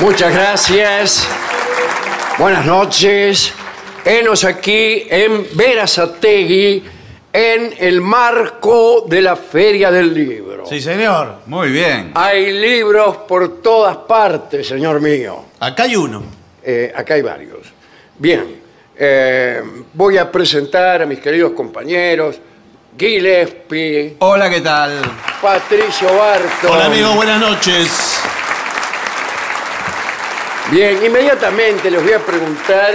Muchas gracias. Buenas noches. Enos aquí en Verazategui, en el marco de la Feria del Libro. Sí, señor. Muy bien. Hay libros por todas partes, señor mío. Acá hay uno. Eh, acá hay varios. Bien, eh, voy a presentar a mis queridos compañeros Gillespie, Hola, ¿qué tal? Patricio Barto. Hola, amigo, buenas noches. Bien, inmediatamente les voy a preguntar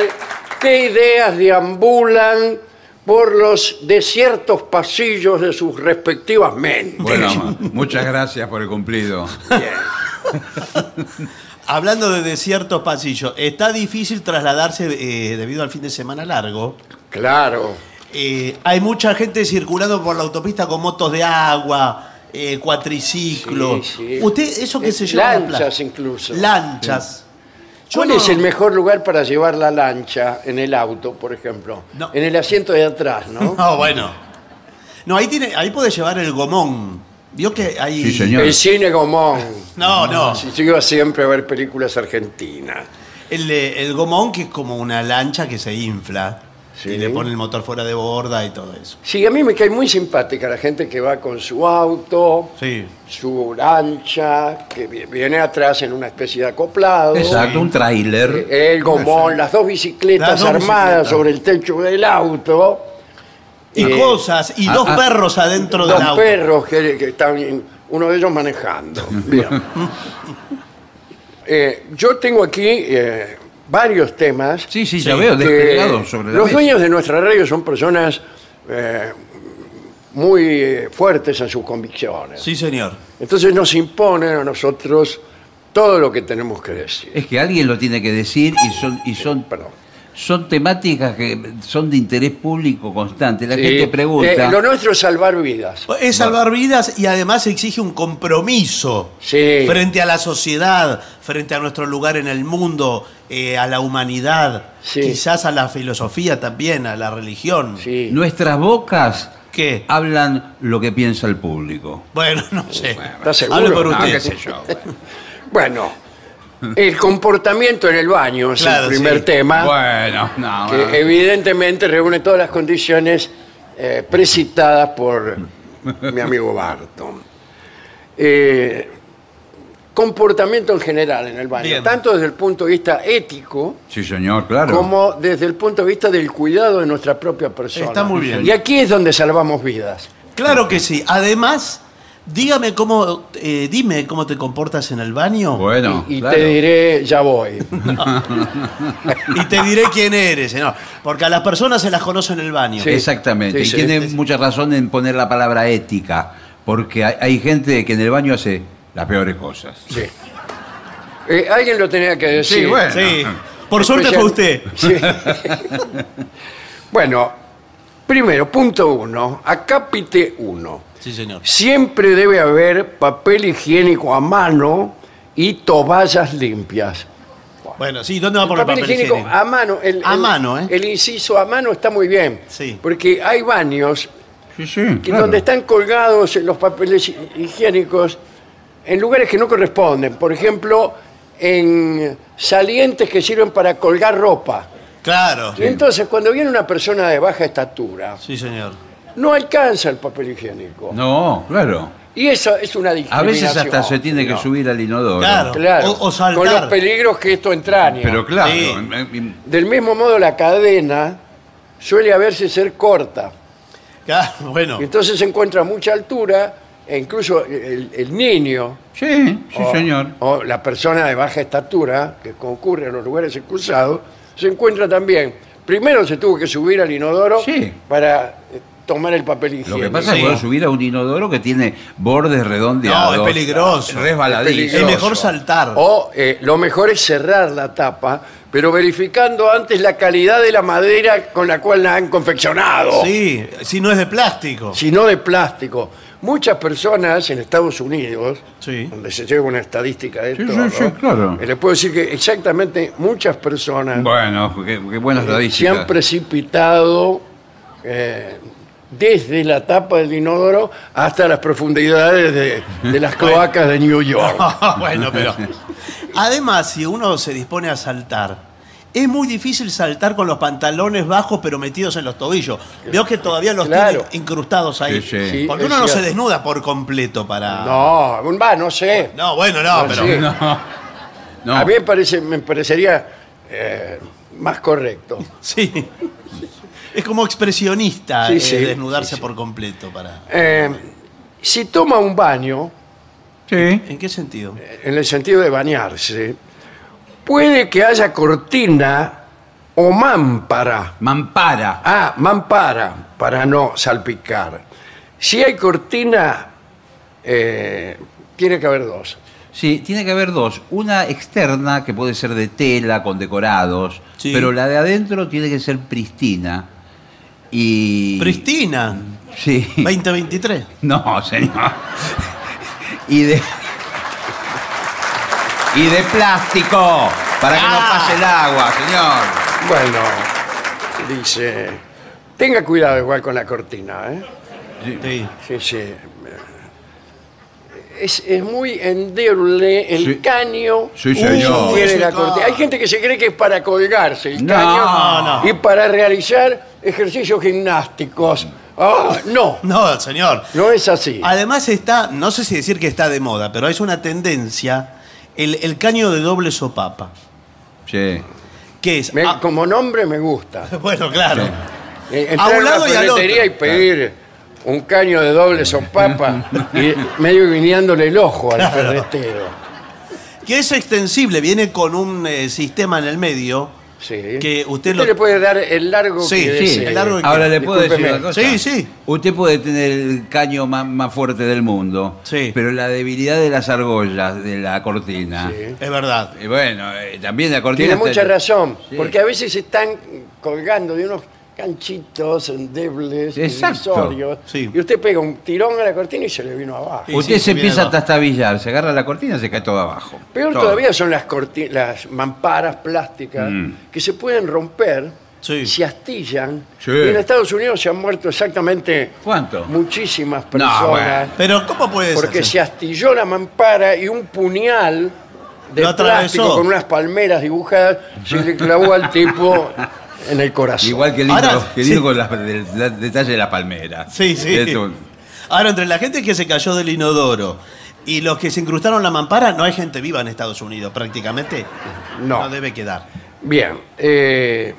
qué ideas deambulan por los desiertos pasillos de sus respectivas mentes. Bueno, muchas gracias por el cumplido. Hablando de desiertos pasillos, está difícil trasladarse eh, debido al fin de semana largo. Claro. Eh, hay mucha gente circulando por la autopista con motos de agua, eh, cuatriciclos. Sí, sí. ¿Usted eso que se lleva? a la Lanchas incluso. Lanchas. ¿Cuál no- es el mejor lugar para llevar la lancha en el auto, por ejemplo? No. En el asiento de atrás, ¿no? No, bueno. No, ahí tiene, ahí puede llevar el gomón. Vio que hay. Sí, señor. El cine Gomón. No, no. Si yo iba siempre a ver películas argentinas. El, el gomón que es como una lancha que se infla. Sí. Y le pone el motor fuera de borda y todo eso. Sí, a mí me cae muy simpática la gente que va con su auto, Sí. su lancha, que vi- viene atrás en una especie de acoplado. Exacto, un tráiler. El gomón, las dos bicicletas Las dos armadas bicicletas. sobre el techo del auto. Y Eh, cosas, y dos ah, ah. perros adentro del Dos auto. perros que, que están, uno de ellos manejando. Bien. Eh, yo tengo aquí eh, varios temas. Sí, sí, ya veo, sobre la los mesa. dueños de nuestra radio son personas eh, muy eh, fuertes en sus convicciones. Sí, señor. Entonces nos imponen a nosotros todo lo que tenemos que decir. Es que alguien lo tiene que decir y son, y son, Perdón. Son temáticas que son de interés público constante. La Sí, gente pregunta. eh, lo nuestro es salvar vidas. Es salvar vidas y además exige un compromiso Sí. frente a la sociedad, frente a nuestro lugar en el mundo, eh, a la humanidad, Sí. quizás a la filosofía también, a la religión. Sí. Nuestras bocas ¿Qué? hablan lo que piensa el público. Bueno, no sé. ¿Estás seguro? Hable por No, usted. qué sé yo. bueno. Bueno, El comportamiento en el baño es Claro, el primer sí. tema, Bueno, no. que evidentemente reúne todas las condiciones eh, precitadas por mi amigo Barton. Eh, comportamiento en general en el baño, Bien. tanto desde el punto de vista ético Sí, señor, claro. como desde el punto de vista del cuidado de nuestra propia persona. Está muy bien. Y aquí es donde salvamos vidas. Claro que sí. Además, dígame cómo, eh, dime cómo te comportas en el baño Bueno, y claro. te diré, ya voy. y te diré quién eres. señor. Porque a las personas se las conoce en el baño. Sí. Exactamente. Sí, y sí. tiene mucha razón en poner la palabra ética, porque hay, hay gente que en el baño hace las peores cosas. Sí. Eh, alguien lo tenía que decir. Sí, bueno. Sí. Por suerte fue usted. Sí. bueno, primero, punto uno, acápite uno. Sí, señor. Siempre debe haber papel higiénico a mano y toallas limpias. Bueno, sí, ¿dónde va a El poner papel, papel higiénico, higiénico? a mano. El, A el- mano, ¿eh? El inciso a mano está muy bien. Sí. Porque hay baños Sí, sí. que claro. donde están colgados los papeles higiénicos en lugares que no corresponden. Por ejemplo, en salientes que sirven para colgar ropa. Claro. Y entonces, cuando viene una persona de baja estatura, Sí, señor. No alcanza el papel higiénico. No, claro. Y eso es una A discriminación. veces hasta se tiene que No, subir al inodoro. Claro. Claro, O- o saltar. con los peligros que esto entraña. Pero claro. Sí. Del mismo modo, la cadena suele a veces ser corta. Claro, bueno. Y entonces se encuentra a mucha altura e incluso el, el niño Sí, sí, o, señor. o la persona de baja estatura que concurre a los lugares excusados se encuentra también. Primero se tuvo que subir al inodoro Sí. para eh, tomar el papel higiénico. Lo que pasa es que puedo subir a un inodoro que tiene bordes redondeados. No, es peligroso. Resbaladizo. Es mejor saltar. O eh, lo mejor es cerrar la tapa, pero verificando antes la calidad de la madera con la cual la han confeccionado. Sí, si no es de plástico. Si no de plástico. Muchas personas en Estados Unidos, Sí. donde se lleva una estadística de Sí, todo, sí, sí, claro. eh, les puedo decir que exactamente muchas personas Bueno, qué, qué buena se estadística. han precipitado eh, desde la tapa del inodoro hasta las profundidades de, de las cloacas de New York. bueno, pero. Además, si uno se dispone a saltar, es muy difícil saltar con los pantalones bajos pero metidos en los tobillos. Veo que todavía los Claro. tienen incrustados ahí. Sí, sí. Sí, Porque uno no se desnuda por completo para. No, va, no sé. No, bueno, no, No, pero. sí. No. A mí me, parece, me parecería eh, más correcto. Sí. Es como expresionista Sí, eh, sí, desnudarse sí, sí. por completo para. Eh, si toma un baño, Sí. ¿En qué sentido? en el sentido de bañarse, puede que haya cortina o mámpara. Mampara. Ah, mampara, para no salpicar. Si hay cortina, eh, tiene que haber dos. Sí, tiene que haber dos. Una externa, que puede ser de tela, con decorados, Sí. pero la de adentro tiene que ser pristina. Y... Pristina, Sí. 2023. No, señor. Y de... Y de plástico, para que no Ah. pase el agua, señor. Bueno, dice, tenga cuidado igual con la cortina, ¿eh? Sí. Sí, sí. Es, es muy endeble el Sí. caño Sí, que señor. tiene la cortina. Hay gente que se cree que es para colgarse el No, caño no. y para realizar ejercicios gimnásticos. Ah, no, No, señor. no es así. Además está, no sé si decir que está de moda, pero es una tendencia el, el caño de doble sopapa. Sí. Que es. Me- ah, como nombre me gusta. bueno, claro. Eh, A Entrar un a una lado y al ferretería y otro. pedir un caño de doble sopapa y medio guiñándole el ojo al Claro. ferretero. Que es extensible, viene con un eh, sistema en el medio. Sí. Que usted lo- le puede dar el largo Sí, que sí, desee. el largo que- Ahora le puedo decir una cosa. Sí, sí. Usted puede tener el caño más, más fuerte del mundo, Sí. pero la debilidad de las argollas de la cortina. Sí. Es verdad. Y bueno, eh, también la cortina. Tiene está- mucha razón, Sí. porque a veces están colgando de unos canchitos endebles, Sí. y usted pega un tirón a la cortina y se le vino abajo. Sí, Usted sí, se empieza a tastabillar, se agarra la cortina y se cae todo abajo. Peor Todo. todavía son las, corti- las mamparas plásticas Mm. que se pueden romper, Sí. se astillan. Sí. Y en Estados Unidos se han muerto exactamente ¿Cuánto? muchísimas personas bueno. Pero ¿cómo puede porque ser? se astilló la mampara y un puñal de plástico con unas palmeras dibujadas, se le clavó al tipo en el corazón. Igual que lindo, Ahora, que lindo sí. con la- el, detalle de la palmera. Sí, sí. Esto- Ahora, entre la gente que se cayó del inodoro y los que se incrustaron la mampara, no hay gente viva en Estados Unidos, prácticamente. No. No debe quedar. Bien, eh,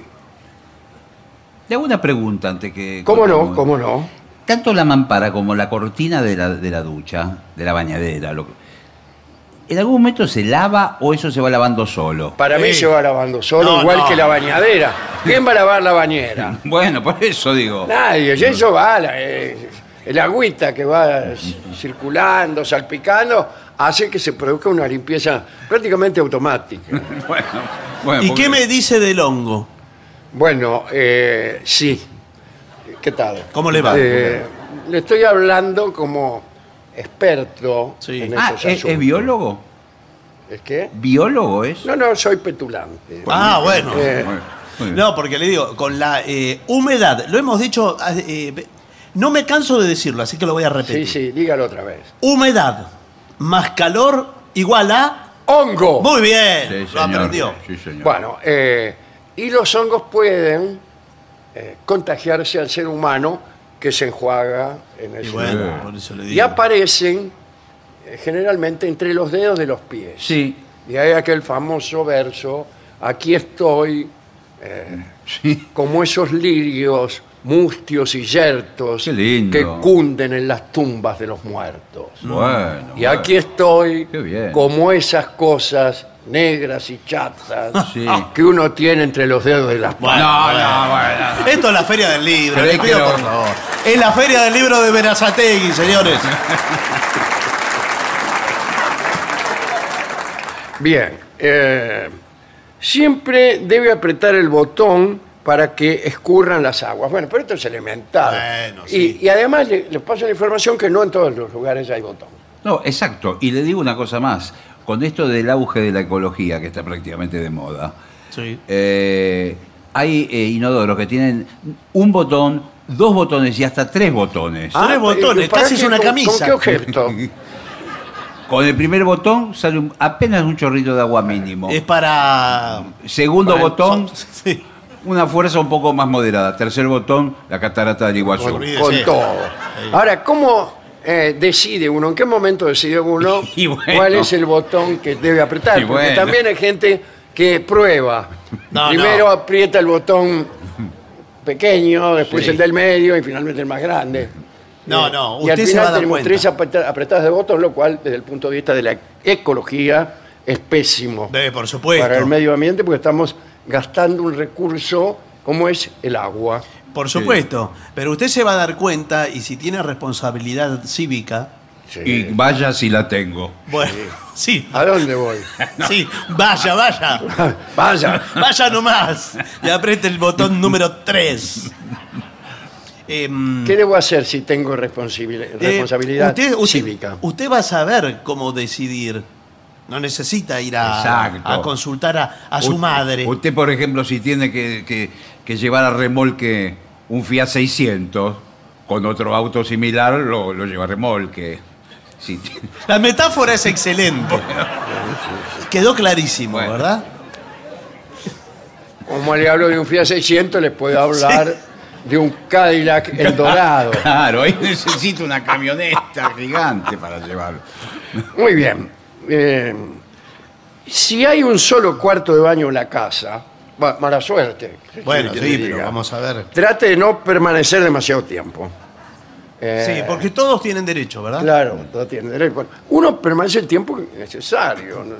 Le hago una pregunta antes que. ¿cómo no? ¿Cómo no? Tanto la mampara como la cortina de la, de la ducha, de la bañadera, lo- ¿en algún momento se lava o eso se va lavando solo? Para mí Sí. se va lavando solo, No, igual no. que la bañadera. ¿Quién va a lavar la bañera? Bueno, por eso digo. Nadie, y eso va, la- eh, el agüita que va c- circulando, salpicando, hace que se produzca una limpieza prácticamente automática. Bueno, bueno, ¿Y porque- qué me dice del hongo? Bueno, eh, sí. ¿Qué tal? ¿Cómo le va? Eh, le estoy hablando como experto Sí. en Ah, esos ¿es, asuntos. es biólogo? ¿Es qué? ¿Biólogo es? No, no, soy petulante. Ah, bueno. Eh, Bueno, muy bien. No, porque le digo, con la eh, humedad, lo hemos dicho, eh, eh, no me canso de decirlo, así que lo voy a sí, repetir. sí, dígalo otra vez. Humedad más calor igual a... ¡Hongo! Muy bien, Sí, lo señor. aprendió. Sí, señor. Bueno, eh, y los hongos pueden eh, contagiarse al ser humano que se enjuaga en el Y suelo. bueno, por eso le Y aparecen eh, generalmente entre los dedos de los pies. Sí, Y hay aquel famoso verso, aquí estoy, sí. como esos lirios mustios y yertos Qué lindo. que cunden en las tumbas de los muertos. Bueno. Y aquí estoy, Qué bien. como esas cosas negras y chatas Sí. que uno tiene entre los dedos de las Bueno, No, no, bueno. Esto es la Feria del Libro, Pero le es que pido no- por favor. Es la Feria del Libro de Verazategui, señores. Bien, eh, siempre debe apretar el botón para que escurran las aguas. Bueno, pero esto es elemental. Bueno, y, sí. y además le- les paso la información que no en todos los lugares hay botón. No, exacto. Y le digo una cosa más. Con esto del auge de la ecología, que está prácticamente de moda, Sí. eh, hay eh, inodoros que tienen un botón, dos botones y hasta tres botones. Ah. Tres botones, ¿para casi es qué? una ¿Con- camisa. ¿Con qué objeto? Con el primer botón sale un- apenas un chorrito de agua mínimo. Es para... Segundo para- botón, Sí. una fuerza un poco más moderada. Tercer botón, la catarata del Iguazú. Con todo. Ahora, ¿cómo eh, decide uno? ¿En qué momento decide uno Y bueno. cuál es el botón que debe apretar? Y Porque bueno. también hay gente que prueba. No, Primero no. aprieta el botón pequeño, después Sí. el del medio y finalmente el más grande. No, Eh, no, y al usted se final va a dar tenemos cuenta. tres apreta- apretadas de botón, lo cual, desde el punto de vista de la ecología, es pésimo Eh, por supuesto. para el medio ambiente porque estamos gastando un recurso como es el agua. Por supuesto. Pero usted se va a dar cuenta, y si tiene responsabilidad cívica, Y vaya si la tengo. bueno, sí, ¿A dónde voy? sí, vaya, vaya. Vaya. Vaya nomás. Y apriete el botón número 3. ¿Qué debo hacer si tengo responsabilidad Eh, usted, usted- cívica? usted va a saber cómo decidir. No necesita ir a, consultar a, a su madre. Usted, por ejemplo, si tiene que, que- que llevar a remolque un Fiat 600 con otro auto similar, lo, lo lleva a remolque. T- La metáfora es excelente. Quedó clarísimo, Bueno. ¿verdad? Como le hablo de un Fiat 600, les puedo hablar de un Cadillac El Dorado. Claro, ahí necesita una camioneta gigante para llevarlo. Muy bien. Eh, si hay un solo cuarto de baño en la casa, mala suerte. ¿qué Bueno, quiere sí, pero diga? vamos a ver. Trate de no permanecer demasiado tiempo. Eh, Sí, porque todos tienen derecho, ¿verdad? Claro, todo tiene derecho. Bueno, Uno permanece el tiempo necesario. ¿no?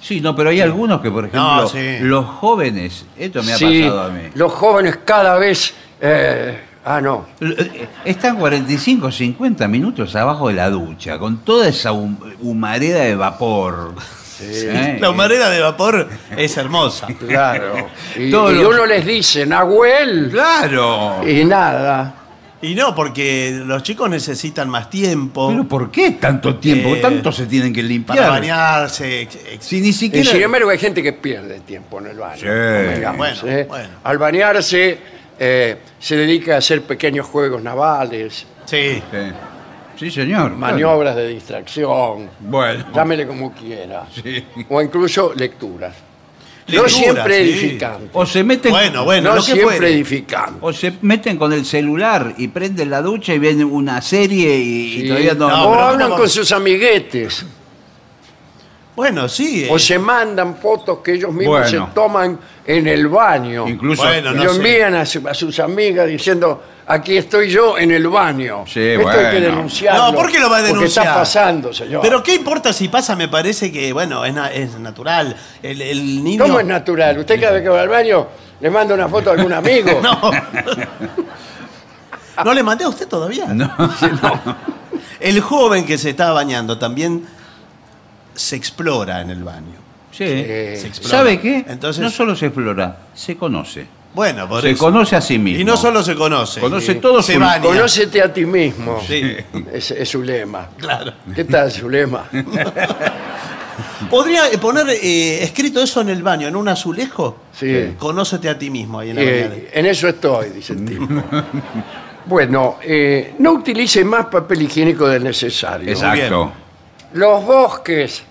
Sí, no, pero hay algunos que, por ejemplo, No, sí. los jóvenes, esto me ha Sí, pasado a mí, los jóvenes cada vez... eh, ah, no. eh, están 45, 50 minutos abajo de la ducha, con toda esa hum- humareda de vapor. La humareda de vapor es hermosa. Claro. Y, Todos y los- uno les dice, Nahuel, Claro. y nada. Y no, porque los chicos necesitan más tiempo Pero ¿por qué tanto tiempo? Eh, Tanto se tienen que limpiar. para bañarse. ex- ex- Si ni Y siquiera. sin embargo, hay gente que pierde tiempo en el baño. Sí. convengamos, Bueno, ¿eh? bueno. Al bañarse, eh, se dedica a hacer pequeños juegos navales. Sí. Sí. Sí, señor. maniobras de distracción, Bueno. llámele como quiera, Sí. o incluso lecturas. no siempre sí. edificantes. O se meten. Bueno, bueno, no lo que siempre fuere. edificantes. O se meten con el celular y prenden la ducha y ven una serie y, y Sí. todavía no. No, o pero hablan con sus amiguetes. Bueno, sí. eh, O se mandan fotos que ellos mismos Bueno. se toman en el baño. Incluso. Bueno, y no lo sé. envían a, su- a sus amigas diciendo, aquí estoy yo en el baño. Sí, Esto hay que bueno. denunciarlo. No, ¿por qué lo va a Porque denunciar? está pasando, señor. Pero ¿qué importa si pasa? Me parece que, bueno, es, na- es natural. El, el niño... ¿Cómo es natural? Usted cada vez que va al baño le manda una foto a algún amigo. No. ¿No le mandé a usted todavía? No. El joven que se está bañando también se explora en el baño. Sí. Se explora. ¿Sabe qué? Entonces, no solo se explora, se conoce. Bueno, por se eso. conoce a sí mismo. Y no solo se conoce. Conoce Sí. todo se su- baña. Conócete a ti mismo. Sí, Es, es su lema. claro. ¿Qué tal su lema? ¿Podría poner eh, escrito eso en el baño, en un azulejo? Sí. Conócete a ti mismo ahí en la. Eh, en eso estoy, dice el tipo. Bueno, eh, no utilice más papel higiénico del necesario. Exacto. Los bosques,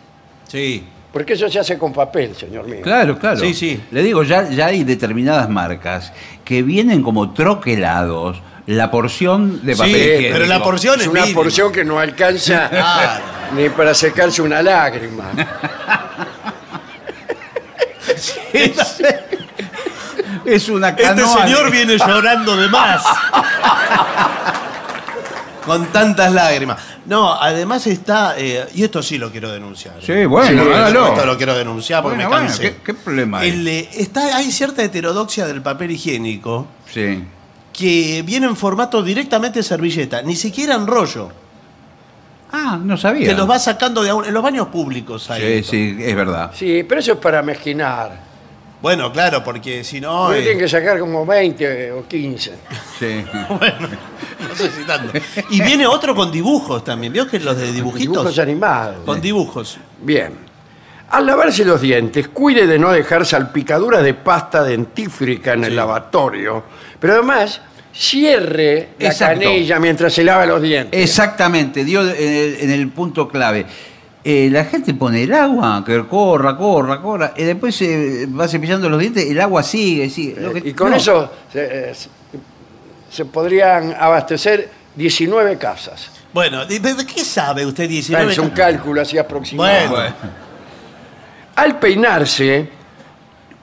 Sí. Porque eso se hace con papel, señor mío. Claro, claro. Sí, sí. Le digo, ya, ya hay determinadas marcas que vienen como troquelados la porción de Sí, papel higiénico. pero la porción Es es una porción que no alcanza Claro. ni para secarse una lágrima. Es una Este canoa. señor viene llorando de más. Con tantas lágrimas. No, además está, eh, y esto sí lo quiero denunciar. Sí, bueno, Sí, hágalo. Esto lo quiero denunciar porque Bueno, me bueno, cansé. ¿qué, qué problema hay? El, eh, está, hay cierta heterodoxia del papel higiénico Sí. que viene en formato directamente servilleta, ni siquiera en rollo. Ah, no sabía. Que los va sacando de a un- en los baños públicos. hay Sí, esto. sí, es verdad. Sí, pero eso es para mezquinar. Bueno, claro, porque si no. Eh, tiene que sacar como 20 o 15. Sí. Bueno, no sé si tanto. Y viene otro con dibujos también. ¿Vio que los de dibujitos? Dibujos animados. Con dibujos. Bien. Al lavarse los dientes, cuide de no dejar salpicaduras de pasta dentífrica en el lavatorio. Pero además, cierre la Exacto. canilla mientras se lava los dientes. Exactamente, dio en el, en el punto clave. Eh, la gente pone el agua, que corra, corra, corra, y después se va cepillando los dientes, el agua sigue, sigue. Lo que- y con no. eso se, eh, podrían abastecer 19 casas. Bueno, ¿de, de qué sabe usted 19? Es un cálculo así aproximado. Bueno. Al peinarse,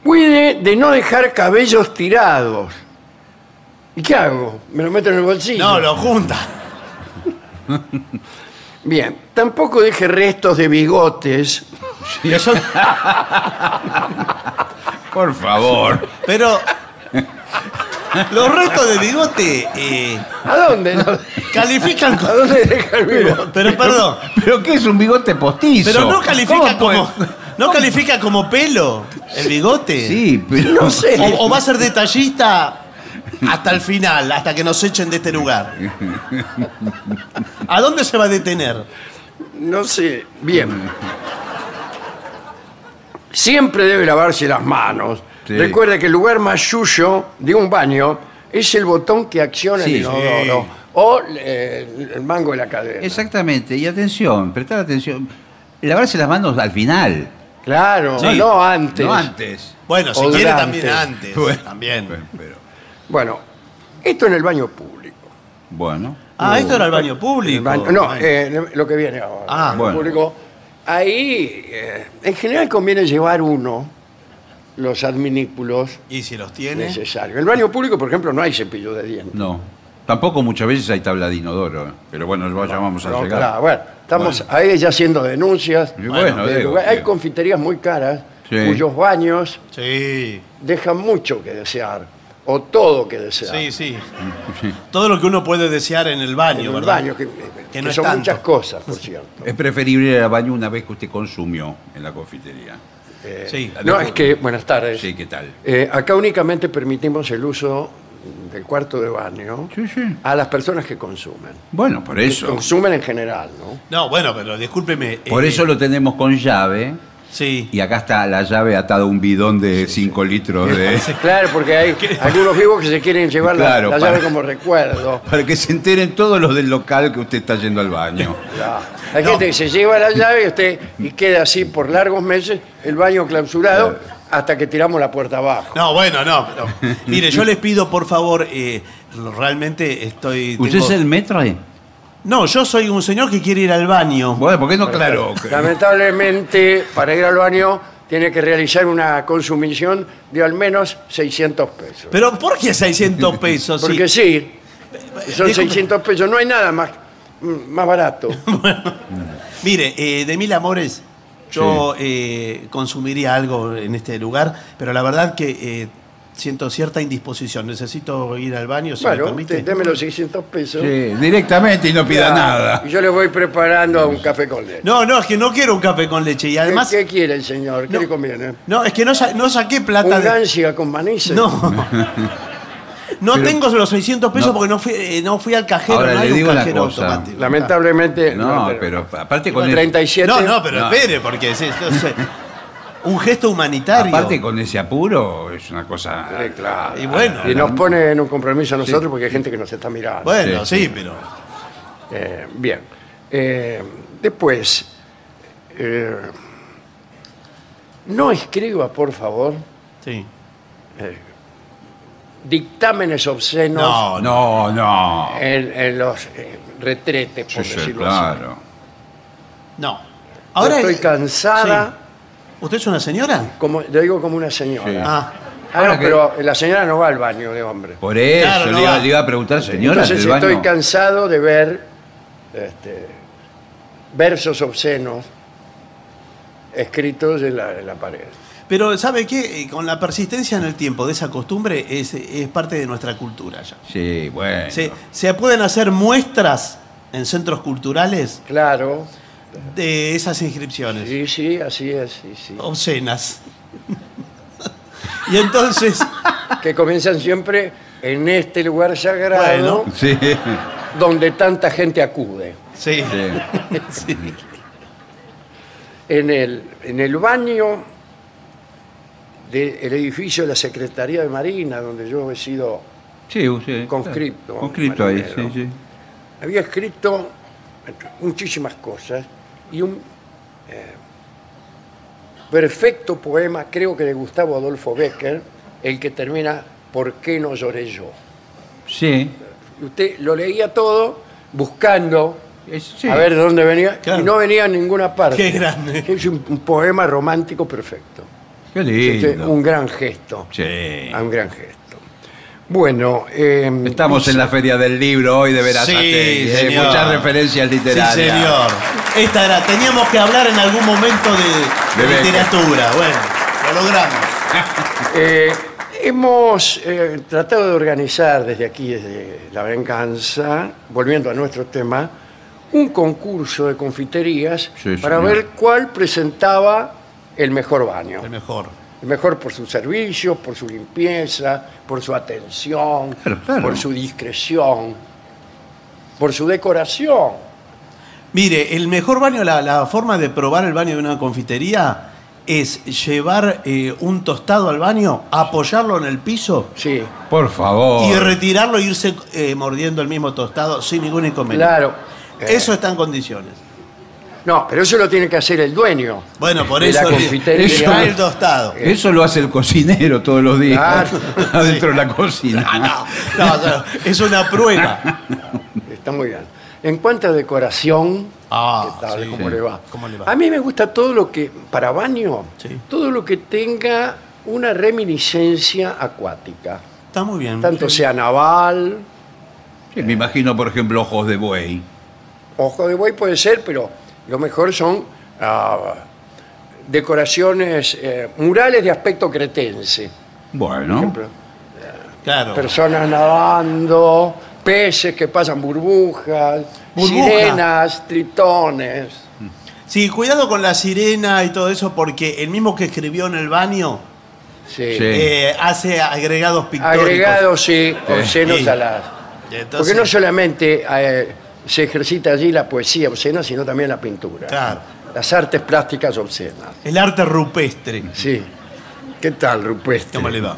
cuide de no dejar cabellos tirados. ¿Y qué hago? ¿Me lo meto en el bolsillo? No, lo junta. Bien, tampoco deje restos de bigotes. Eso- Por favor. pero los restos de bigote eh, ¿A dónde? no? califican ¿A dónde deja el bigote? Pero perdón, ¿Pero qué es un bigote postizo? pero no califica ¿Cómo puede- como... ¿No califica como pelo el bigote? Sí, pero... No sé. O, o va a ser detallista hasta el final, hasta que nos echen de este lugar. ¿A dónde se va a detener? No sé. Bien. Siempre debe lavarse las manos. Sí. Recuerde que el lugar más suyo de un baño es el botón que acciona Sí. el inodoro o eh, el mango de la cadena. Exactamente, y atención, prestar atención. Lavarse las manos al final. Claro, Sí. no antes. No antes. Bueno, si O quiere durante. también antes. Bueno. También. Pero, Bueno, esto en el baño público. bueno. Ah, esto era el baño El público. baño- no, eh, lo que viene ahora. Ah, el bueno. público. Ahí, eh, en general conviene llevar uno los adminículos ¿Y si los tiene? necesarios. En el baño público, por ejemplo, no hay cepillo de dientes. No. Tampoco muchas veces hay tabla de inodoro, ¿eh? pero bueno, ya vamos a No, llegar. claro, bueno, estamos ahí ya haciendo denuncias. Y bueno, de digo, lugar- hay digo. confiterías muy caras Sí. cuyos baños Sí, dejan mucho que desear o todo que desear. sí, sí. Todo lo que uno puede desear en el baño, En el ¿verdad? baño, que, que no es son tanto. muchas cosas, por cierto. Es preferible ir al baño una vez que usted consumió en la confitería. Sí. No, es que, buenas tardes. Sí, ¿qué tal? Eh, acá únicamente permitimos el uso del cuarto de baño Sí, sí. a las personas que consumen. Bueno, por eso. Consumen en general, ¿no? No, bueno, pero discúlpeme. Por eh, eso lo tenemos con llave Sí. Y acá está la llave atada a un bidón de 5 litros de... Claro, porque hay algunos vivos que se quieren llevar la- Claro, la, llave para- como recuerdo. Para que se enteren todos los del local que usted está yendo al baño. Ya. Hay gente que se lleva la llave y usted y queda así por largos meses el baño clausurado hasta que tiramos la puerta abajo. No, bueno, no. pero- mire, yo les pido, por favor, eh, realmente estoy... ¿Usted tengo- es el metro ahí? No, yo soy un señor que quiere ir al baño. Bueno, ¿por qué no claro? Lamentablemente, para ir al baño tiene que realizar una consumición de al menos 600 pesos. Pero ¿por qué 600 pesos? Sí. Porque sí, son Disculpe. 600 pesos, no hay nada más, más barato. Mire, eh, de mil amores, yo eh, consumiría algo en este lugar, pero la verdad que eh, siento cierta indisposición. Necesito ir al baño, si me Bueno, permite. te- deme los 600 pesos. Sí, directamente y no pida Ya, nada. Y yo le voy preparando un café con leche. No, no, es que no quiero un café con leche. Y además. ¿Qué, qué quiere el señor? ¿Qué No. le conviene? No, es que no, sa- no saqué plata ¿Un de. ansia con manices? No. No Pero- tengo los 600 pesos No. porque no fui, eh, no fui al cajero. Ahora no le hay un digo una cajero cosa. automático. Lamentablemente. No, pero aparte con el- 37. No, no, pero No. espere, porque es, esto es, eh, un gesto humanitario. Aparte con ese apuro es una cosa... Sí, claro. Y bueno. Y nos pone en un compromiso a nosotros porque hay gente que nos está mirando. Bueno, Sí, sí, pero. Eh, bien. Eh, después, eh, no escriba, por favor, Sí. dictámenes obscenos No, No, no. en, en los eh, retretes, por Sí, sí, decirlo así. claro. No. Yo estoy eh, cansada, sí. ¿Usted es una señora? como, lo digo como una señora. Sí. Ah. Ah, Ahora no, que- pero la señora no va al baño de hombre. Por eso Claro, no le, iba, va. le iba a preguntar, señora, Entonces del baño. estoy cansado de ver este, versos obscenos escritos en la, en la pared. Pero ¿sabe qué? Eh, Con la persistencia en el tiempo de esa costumbre es, es parte de nuestra cultura ya. Sí, bueno. Se, se pueden hacer muestras en centros culturales Claro, de esas inscripciones sí, sí, así es, sí, sí. obscenas. y entonces, Que comienzan siempre en este lugar sagrado Bueno. Sí, donde tanta gente acude. sí, sí. sí. En el, en el baño del edificio de la Secretaría de Marina, donde yo he sido, Sí. Conscripto, Conscripto ahí, marinero. sí, sí. había escrito muchísimas cosas y un eh, perfecto poema, creo que de Gustavo Adolfo Becker, el que termina ¿Por qué no lloré yo? Sí. Usted lo leía todo buscando sí. a ver de dónde venía Claro. y no venía a ninguna parte. Qué grande. Es un, un poema romántico perfecto. Qué Este, lindo. un gran gesto. Sí. Un gran gesto. Bueno, eh, Estamos en la Feria del Libro hoy de Verazate. Sí, eh, señor. Muchas referencias literarias. Sí, señor. Esta era, teníamos que hablar en algún momento de, De de Becker. literatura. Bueno, lo logramos. Eh, hemos eh, tratado de organizar desde aquí, desde La Venganza, volviendo a nuestro tema, un concurso de confiterías Sí, para señor. ver cuál presentaba el mejor baño. El mejor. Mejor por sus servicios, por su limpieza, por su atención, Claro, claro. por su discreción, por su decoración. Mire, el mejor baño, la, la forma de probar el baño de una confitería es llevar eh, un tostado al baño, apoyarlo en el piso Sí, Por favor. y retirarlo e irse eh, mordiendo el mismo tostado sin ningún inconveniente. claro. Eso está en condiciones. No, pero eso lo tiene que hacer el dueño. Bueno, por de la eso confitería. el tostado. Eso lo hace el cocinero todos los días. Claro. Adentro de la cocina. No, no, no, es una prueba. Está muy bien. En cuanto a decoración, Ah, ¿qué tal? sí. ¿Cómo, le va? ¿Cómo le va? A mí me gusta todo lo que, para baño, Sí. todo lo que tenga una reminiscencia acuática. Está muy bien. Tanto sea naval, Sí, me imagino, por ejemplo, ojos de buey. ojo de buey puede ser, pero lo mejor son ah, decoraciones, eh, murales de aspecto cretense. Por Bueno. ejemplo, Claro. personas nadando, peces que pasan burbujas, Burbuja. sirenas, tritones. Sí, cuidado con la sirena y todo eso, porque el mismo que escribió en el baño Sí. Sí. eh, hace agregados pictóricos. Agregados, sí, obscenos Sí. a las... Entonces- Porque no solamente eh, se ejercita allí la poesía obscena, sino también la pintura. Claro. las artes plásticas obscenas. El arte rupestre. Sí. ¿Qué tal, Rupestre? ¿Cómo le va?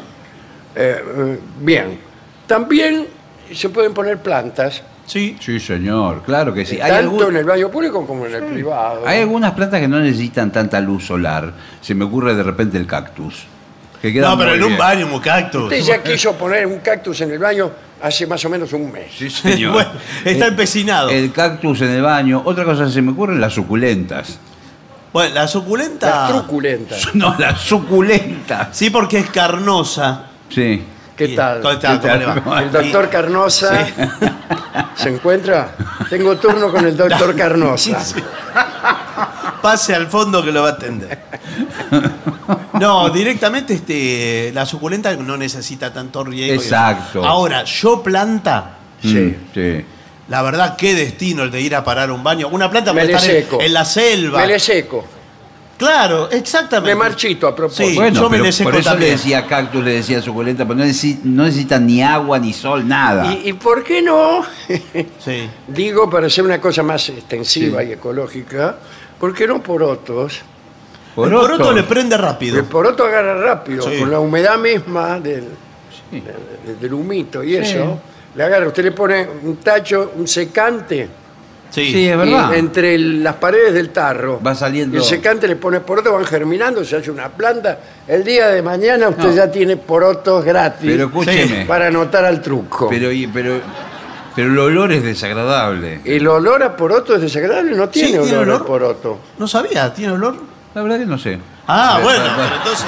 Eh, eh, bien. También se pueden poner plantas, Sí. Sí, señor, claro que sí. Hay, tanto algún- en el baño público como en el privado. hay algunas plantas que no necesitan tanta luz solar. Se me ocurre de repente el cactus. Que queda No, pero en un baño, un cactus. Usted ya quiso poner un cactus en el baño hace más o menos un mes. Sí, señor. Bueno, está empecinado. El cactus en el baño. Otra cosa que se me ocurre, las suculentas. Bueno, la suculenta. Las truculentas. No, las suculentas. Sí, porque es carnosa. Sí. ¿Qué tal? ¿Cómo está? ¿Qué ¿Cómo le va? El doctor Carnosa se encuentra. Tengo turno con el doctor Carnosa. Pase al fondo que lo va a atender. No, directamente este, la suculenta no necesita tanto riego. Exacto. Ahora, yo planta, Sí. Sí. la verdad, qué destino el de ir a parar un baño. Una planta le estar en, seco. en la selva. Me le seco. Claro, exactamente. Me marchito a propósito. Sí. Bueno, yo me pero le seco por eso también. le decía cactus, le decía suculenta, porque no, necesi- no necesitan ni agua, ni sol, nada. ¿Y, y por qué no? Sí. Digo, para hacer una cosa más extensiva y ecológica, ¿por qué no porotos? el Poroto. poroto le prende rápido. El poroto agarra rápido, Sí. con la humedad misma del, Sí. del- del humito y eso. Le agarra, usted le pone un tacho, un secante Sí. Sí, es verdad. y entre el- las paredes del tarro. Va saliendo- y el secante le pone porotos, van germinando, se hace una planta. El día de mañana usted No. ya tiene porotos gratis Pero escúcheme. para anotar al truco. Pero, y- pero, pero el olor es desagradable. El olor a poroto es desagradable, no tiene, ¿tiene olor, olor? a poroto. No sabía, ¿tiene olor? La verdad que no sé. Ah, bueno, pero- entonces.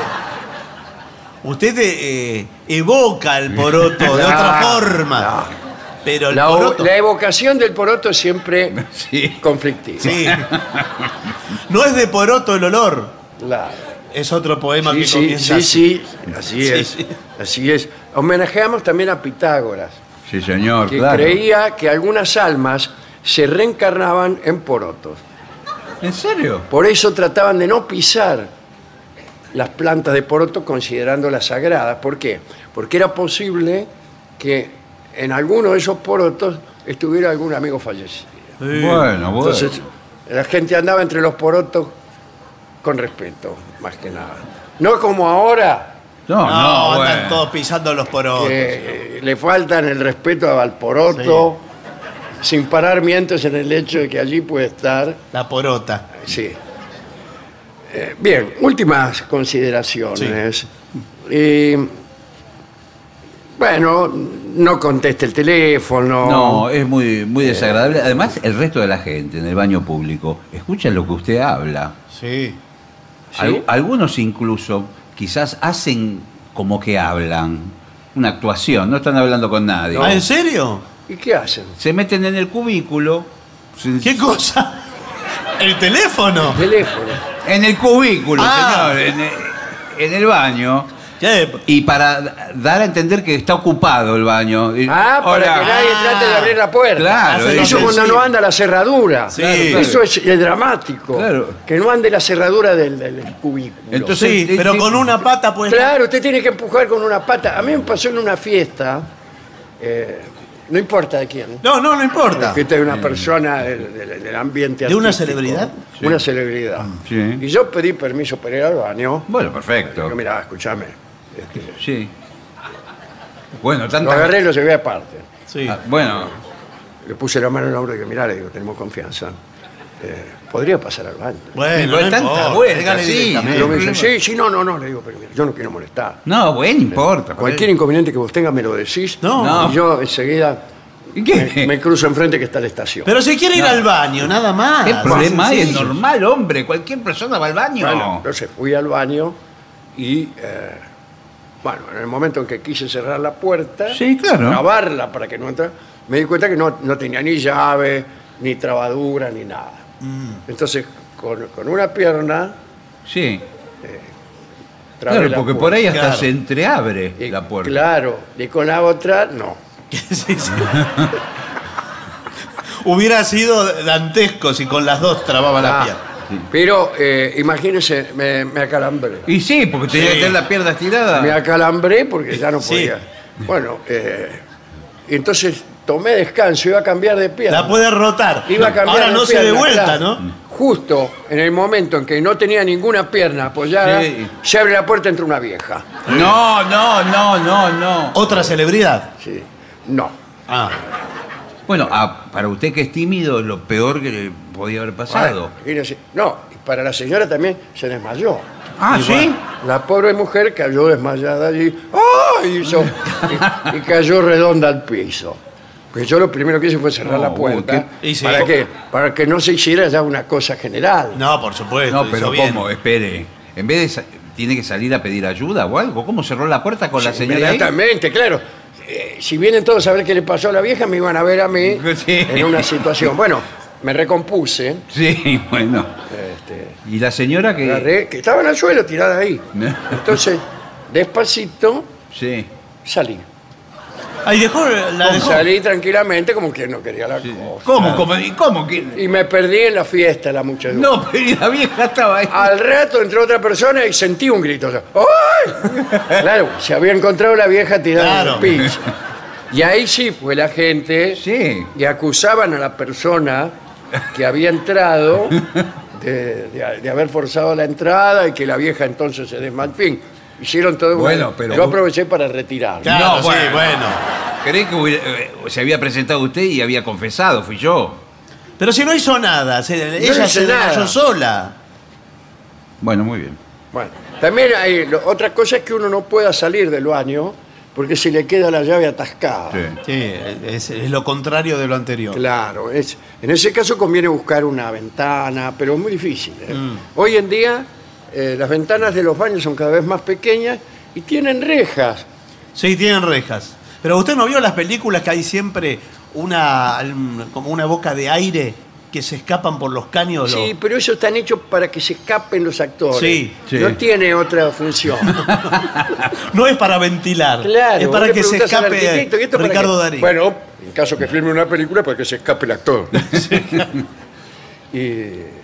Usted eh, evoca el poroto de otra forma. Pero el La, poroto. la evocación del poroto es siempre Sí. conflictiva. Sí. No es de poroto el olor. Claro. Es otro poema Sí, que sí, comienza. sí, así. sí, así Sí. es. Así es. Homenajeamos también a Pitágoras, Sí, señor, que claro. creía que algunas almas se reencarnaban en porotos. ¿En serio? Por eso trataban de no pisar las plantas de poroto considerándolas sagradas. ¿Por qué? Porque era posible que en alguno de esos porotos estuviera algún amigo fallecido. Sí. Bueno, bueno. Entonces, la gente andaba entre los porotos con respeto, más que nada. No como ahora, no, No, no, andan bueno. todos pisando los porotos. que eh, le faltan el respeto al poroto, sin parar mientes en el hecho de que allí puede estar. La porota. Sí. Eh, bien, últimas consideraciones. Eh, bueno, no conteste el teléfono. No, es muy, muy desagradable. Además, el resto de la gente en el baño público escucha lo que usted habla. Sí. Al- algunos incluso quizás hacen como que hablan. Una actuación, no están hablando con nadie. ¿Ah, ¿En serio? ¿Y qué hacen? Se meten en el cubículo. se- ¿Qué cosa? ¿El teléfono? Teléfono. En el cubículo, Ah. señor, en el, en el baño. ¿Qué? Y para dar a entender que está ocupado el baño. Y- Ah, para Hola. que nadie trate de abrir la puerta. Claro, Hace Eso cuando no anda la cerradura. Sí. Claro, claro. Eso es, dramático. Claro. Que no ande la cerradura del, del cubículo. Entonces- Sí, Sí, pero sí. con una pata pues. Claro, usted tiene que empujar con una pata. A mí me pasó en una fiesta, eh, no importa de quién, No, no, no importa. fiesta de una persona del, del- del ambiente ¿De una artístico. celebridad? Una celebridad. Sí. Y yo pedí permiso para ir al baño. Bueno, Digo, perfecto. mira, escúchame. Sí. Bueno, Lo tanta. agarré y lo llevé aparte. Sí. Ah, bueno, Le puse la mano en el hombro y dije, mira, le digo, tenemos confianza. Eh, podría pasar al baño. Bueno, Pero no tanta importa, vuelta, dígale sí. directamente. Pero me dice, sí, sí, no, no, no. Le digo, pero mira, yo no quiero molestar. no, bueno, importa. Cualquier inconveniente que vos tengas me lo decís. No. No. Y yo enseguida ¿Y me, ¿Qué? me cruzo enfrente que está la estación. Pero si quiere ir al baño, nada más. ¿Qué problema hay? Es normal, hombre. Cualquier persona va al baño. Bueno, entonces fui al baño y, eh, bueno, en el momento en que quise cerrar la puerta, Sí, claro. grabarla para que no entrara, me di cuenta que no, no tenía ni llave, ni trabadura, ni nada. Mm. Entonces, con, con una pierna, Sí. trabé Claro, la porque puerta. por ahí hasta Claro. se entreabre Y, la puerta. Claro, y con la otra, no. Sí, sí. Hubiera sido dantesco si con las dos trababa la Ah, pierna. Pero eh, imagínense, me, me acalambré. Y sí, porque tenía Sí. que tener la pierna estirada. Me acalambré porque ya no Sí. podía. Bueno, eh, entonces tomé descanso, iba a cambiar de pierna. La puede rotar. Iba a cambiar Ahora de no se de pierna, vuelta, claro. ¿no? justo en el momento en que no tenía ninguna pierna apoyada, Sí. se abre la puerta entre una vieja. No, no, no, no, no. ¿Otra celebridad? Sí. No. Ah. Bueno, ah, para usted que es tímido, lo peor que le podía haber pasado. Bueno, imagínese. No, y para la señora también se desmayó. Ah, Y ¿sí? bueno. La pobre mujer cayó desmayada allí. ¡Ay! Hizo, y, y cayó redonda al piso. Pues yo lo primero que hice fue cerrar No, la puerta. qué- y sí. ¿Para qué? Para que no se hiciera ya una cosa general. No, por supuesto. No, hizo pero bien. ¿cómo? Espere. En vez de... sa- ¿Tiene que salir a pedir ayuda o algo? ¿Cómo cerró la puerta con la señora ahí? Inmediatamente, claro. Eh, si vienen todos a ver qué le pasó a la vieja, me iban a ver a mí Sí. en una situación. Bueno, me recompuse. Sí, bueno. Este, ¿Y la señora que...? agarré, que estaba en el suelo tirada ahí. Entonces, despacito, Sí. salí. Ahí dejó, la dejó. Salí tranquilamente como que no quería la cosa. ¿Cómo? ¿Cómo? ¿Y cómo? que- Y me perdí en la fiesta, la muchedumbre. No, pero y la vieja estaba ahí. Al rato entró otra persona y sentí un grito. o sea, ¡Ay! Claro, se había encontrado la vieja tirada Claro. en el piso. Y ahí sí fue la gente Sí. y acusaban a la persona que había entrado de, de- de haber forzado la entrada y que la vieja entonces se desmayó. En fin, hicieron todo Bueno, pero Yo vos- aproveché para retirar. Claro, No, sí, bueno. bueno. ¿Cree que hubiera- eh, se había presentado usted y había confesado? Fui yo. Pero si no hizo nada, se- no ella hice se desmayó nada. sola. Bueno, muy bien. Bueno, también hay lo- otra cosa es que uno no pueda salir del baño porque se le queda la llave atascada. Sí. Sí, es, es lo contrario de lo anterior. Claro, es, en ese caso conviene buscar una ventana, pero es muy difícil. ¿eh? Mm. Hoy en día eh, las ventanas de los baños son cada vez más pequeñas y tienen rejas. Sí, tienen rejas. Pero usted no vio las películas que hay siempre una como una boca de aire que se escapan por los caños. Sí, los- pero eso están hechos para que se escapen los actores. Sí, sí. No tiene otra función. No es para ventilar. Claro, es para que se escape arquitecto, ¿y esto para Ricardo qué? Darín. Bueno, en caso que filme una película, para que se escape el actor. y,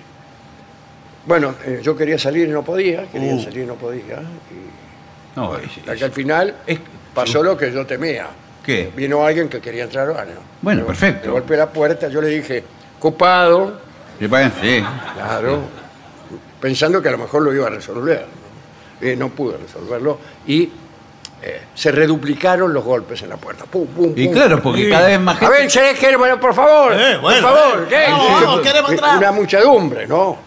bueno, eh, yo quería salir y no podía, quería Uh. salir y no podía. y- No, es- Hasta que al final es- pasó lo que yo temía. ¿Qué? Vino alguien que quería entrar al baño. Bueno, Le- perfecto. Le golpeé la puerta, yo le dije, copado, Sí, claro, pensando que a lo mejor lo iba a resolver. ¿no? Eh, no pude resolverlo y eh, se reduplicaron los golpes en la puerta. Pum, pum, Y pum. claro, porque cada vez más A gente... ver, ¿se deje, bueno, por favor? Eh, bueno, por favor, eh, ¿qué? vamos, queremos entrar. Una muchedumbre, ¿no?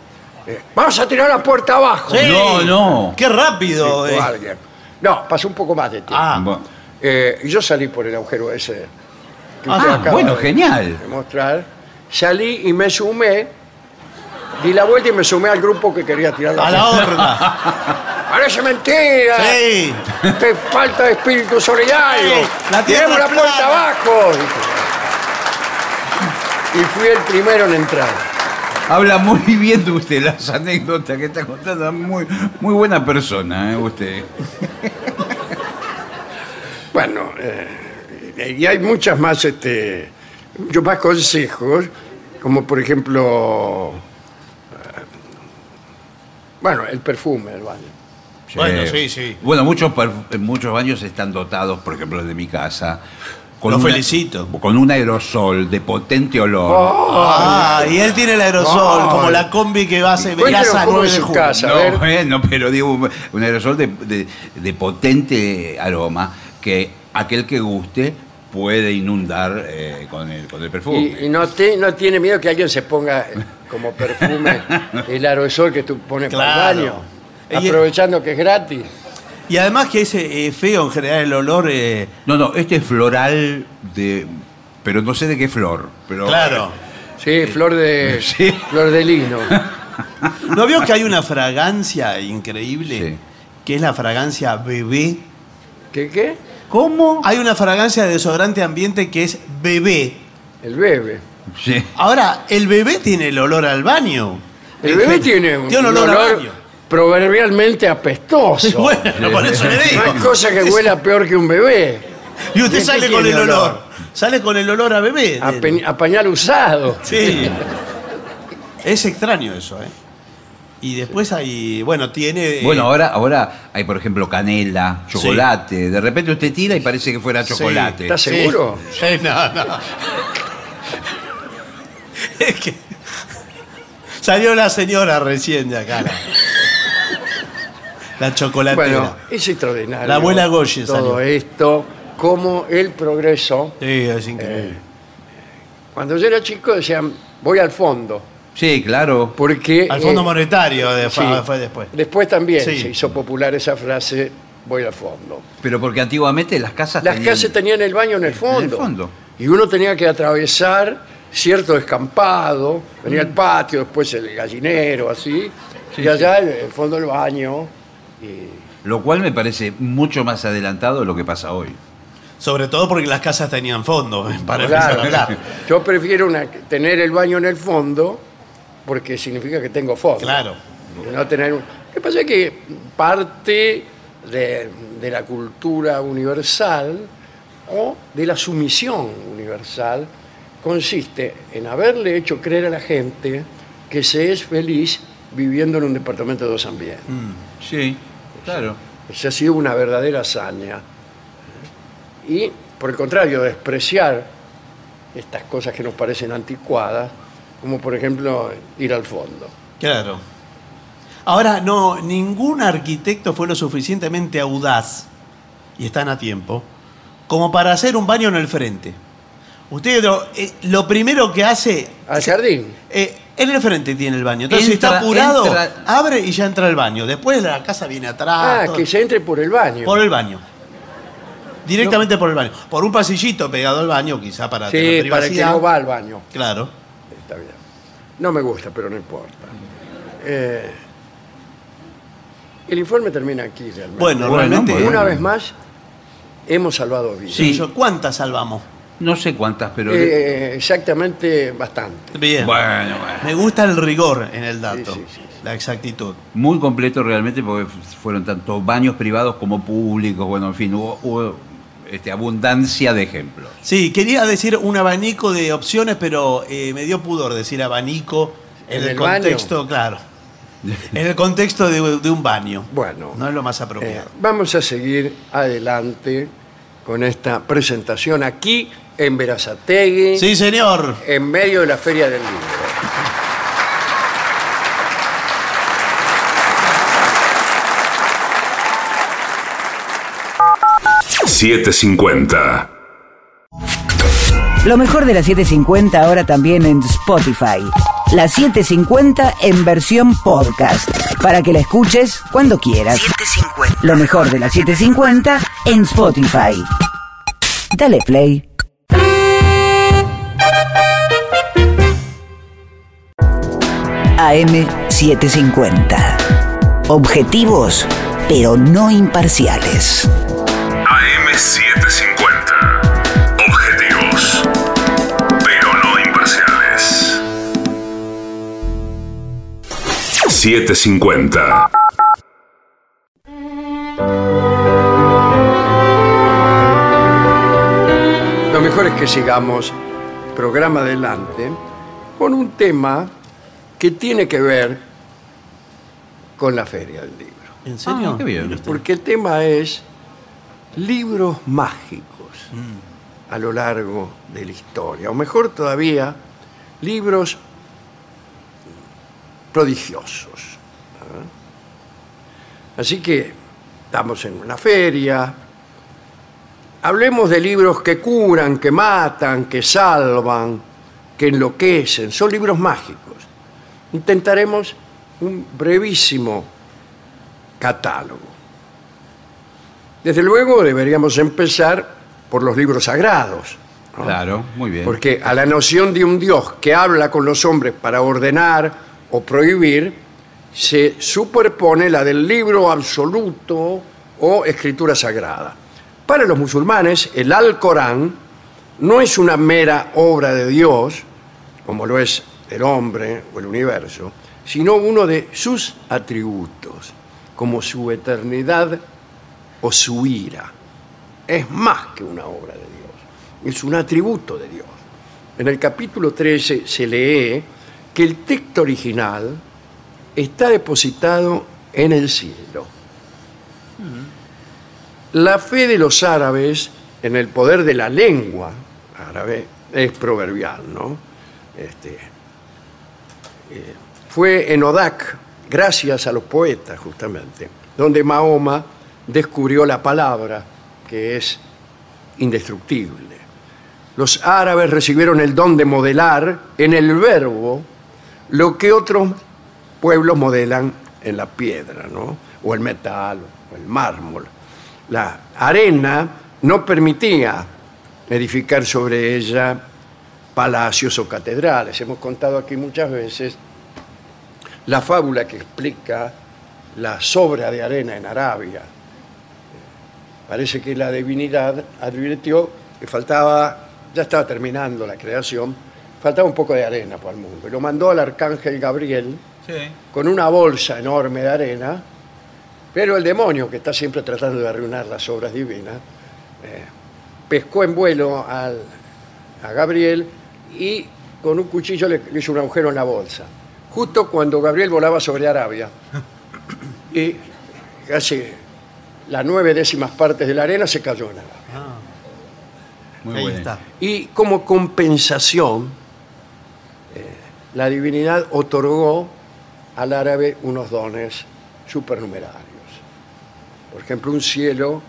Eh, vamos a tirar la puerta abajo. Sí. No, no. Qué rápido. Dijo eh. alguien. No, pasó un poco más de tiempo. Ah, Bueno. Eh, y yo salí por el agujero ese que usted Ah, acaba bueno, de- genial. de mostrar. Salí y me sumé, di la vuelta y me sumé al grupo que quería tirar la a la horda. Parece mentira. Sí. Te falta de espíritu solidario. Sí, la tierra Tiremos la es puerta plana. abajo. Y fui el primero en entrar. Habla muy bien de usted, las anécdotas que está contando. Muy, muy buena persona, ¿eh? Usted. Bueno, eh, y hay muchas más, este, muchos más consejos, como por ejemplo, eh, bueno, el perfume del baño. Bueno, sí, sí. Bueno, muchos, perf- muchos baños están dotados, por ejemplo, el de mi casa. Con Lo una- felicito. Con un aerosol de potente olor. Ah, y él tiene el aerosol, Ay. como la combi que va a cómo 9 es de su casa. a No, ver. bueno, pero digo, un un aerosol de, de- de potente aroma que aquel que guste puede inundar eh, con, el, con el perfume. Y, y no, te- no tiene miedo que alguien se ponga eh, como perfume el aerosol que tú pones para Claro. el baño, Y- aprovechando que es gratis. Y además que es eh, feo en general el olor. eh, No, no, este es floral de... Pero no sé de qué flor. Pero, claro. Sí, flor de, Sí. flor de lino. ¿No vio que hay una fragancia increíble? Sí. Que es la fragancia bebé. ¿Qué qué? ¿Cómo? Hay una fragancia de desodorante ambiente que es bebé. El bebé. Sí. Ahora, el bebé tiene el olor al baño. El bebé tiene un, Tiene un olor a olor baño. Proverbialmente apestoso. Bueno, por eso le No digo. hay cosa que huela peor que un bebé. Y usted ¿Y qué sale con el olor. olor? Sale con el olor a bebé. A, pe- a pañal usado. Sí. Es extraño eso, ¿eh? Y después hay, bueno, tiene... eh, Bueno, ahora, ahora hay, por ejemplo, canela, chocolate. De repente usted tira y parece que fuera Sí. chocolate. ¿Estás Sí. seguro? Sí, no, no. es que... Salió la señora recién de acá. La, la chocolatera. Bueno, es extraordinario. La abuela Goye Todo salió. esto, como el progreso. sí, es increíble. Cuando yo era chico decían, voy al fondo. Sí, claro. Porque. Al Fondo eh, Monetario de- fue, sí. fue después. Después también Sí. se hizo popular esa frase, voy al fondo. Pero porque antiguamente las casas Las tenían- casas tenían el baño en el fondo. fondo. Y uno tenía que atravesar cierto descampado, venía el patio, después el gallinero, así, y allá en el fondo del baño. Lo cual me parece mucho más adelantado de lo que pasa hoy. Sobre todo porque las casas tenían fondo, para Claro, empezar a hablar. Yo prefiero una- tener el baño en el fondo porque significa que tengo fondo. Claro. No tener un- Lo que pasa es que parte de, de la cultura universal o de la sumisión universal consiste en haberle hecho creer a la gente que se es feliz viviendo en un departamento de dos ambientes. Sí, claro. Esa ha sido una verdadera hazaña. Y, por el contrario, despreciar estas cosas que nos parecen anticuadas, como por ejemplo ir al fondo. Claro. Ahora, no, ningún arquitecto fue lo suficientemente audaz, y están a tiempo, como para hacer un baño en el frente. Usted lo, eh, lo primero que hace, Al jardín. eh, el frente tiene el baño. Entonces, si está apurado, entra- abre y ya entra al baño. Después la casa viene atrás. Ah, todo. que se entre por el baño. Por el baño. Directamente por el baño. Por un pasillito pegado al baño, quizá para tener sí, para el que privacidad. no va al baño. Claro. Está bien. No me gusta, pero no importa. Eh, el informe termina aquí realmente. Bueno, Bueno, realmente. bueno. Una vez más, hemos salvado vidas. Sí. Yo- ¿Cuántas salvamos? No sé cuántas, pero... Eh, exactamente bastante. Bien. Bueno, bueno. Me gusta el rigor en el dato, Sí, sí, sí, la exactitud. Muy completo realmente porque fueron tanto baños privados como públicos. Bueno, en fin, hubo, hubo, este, abundancia de ejemplos. Sí, quería decir un abanico de opciones, pero eh, me dio pudor decir abanico en, ¿En el, el baño? contexto, claro. En el contexto de, de un baño. Bueno. No es lo más Eh, apropiado. vamos a seguir adelante con esta presentación aquí en Verazategui, sí, señor. en medio de la Feria del Libro. $7.50. Lo mejor de la 750 ahora también en Spotify. La 750 en versión podcast. Para que la escuches cuando quieras. Lo mejor de la 750 en Spotify. Dale play. AM750. Objetivos, pero no imparciales. AM750. Objetivos, pero no imparciales. 750. Lo mejor es que sigamos programa adelante con un tema que tiene que ver con la Feria del Libro. ¿En serio? Ah, qué bien. Porque el tema es libros mágicos a lo largo de la historia, o mejor todavía, libros prodigiosos. ¿ah? Así que estamos en una feria, hablemos de libros que curan, que matan, que salvan, que enloquecen, son libros mágicos. Intentaremos un brevísimo catálogo. Desde luego deberíamos empezar por los libros sagrados. ¿no? Claro, muy bien. Porque a la noción de un Dios que habla con los hombres para ordenar o prohibir, se superpone la del libro absoluto o escritura sagrada. Para los musulmanes, el Alcorán no es una mera obra de Dios, como lo es el hombre o el universo, sino uno de sus atributos, como su eternidad o su ira. Es más que una obra de Dios, es un atributo de Dios. En el capítulo 13 se lee que el texto original está depositado en el cielo. La fe de los árabes en el poder de la lengua árabe es proverbial, ¿no? Este, fue en Odak, gracias a los poetas justamente, donde Mahoma descubrió la palabra que es indestructible. Los árabes recibieron el don de modelar en el verbo lo que otros pueblos modelan en la piedra, ¿no? o el metal, o el mármol. La arena no permitía edificar sobre ella palacios o catedrales. Hemos contado aquí muchas veces la fábula que explica la sobra de arena en Arabia. Parece que la divinidad advirtió que faltaba, ya estaba terminando la creación, faltaba un poco de arena para el mundo. Y lo mandó al arcángel Gabriel con una bolsa enorme de arena, pero el demonio, que está siempre tratando de arruinar las obras divinas, eh, pescó en vuelo al- a Gabriel y con un cuchillo le, le hizo un agujero en la bolsa. Justo cuando Gabriel volaba sobre Arabia. Y casi las nueve décimas partes de la arena se cayó en Arabia. Muy Ahí bueno. está. Y como compensación, eh, la divinidad otorgó al árabe unos dones supernumerarios. Por ejemplo, un cielo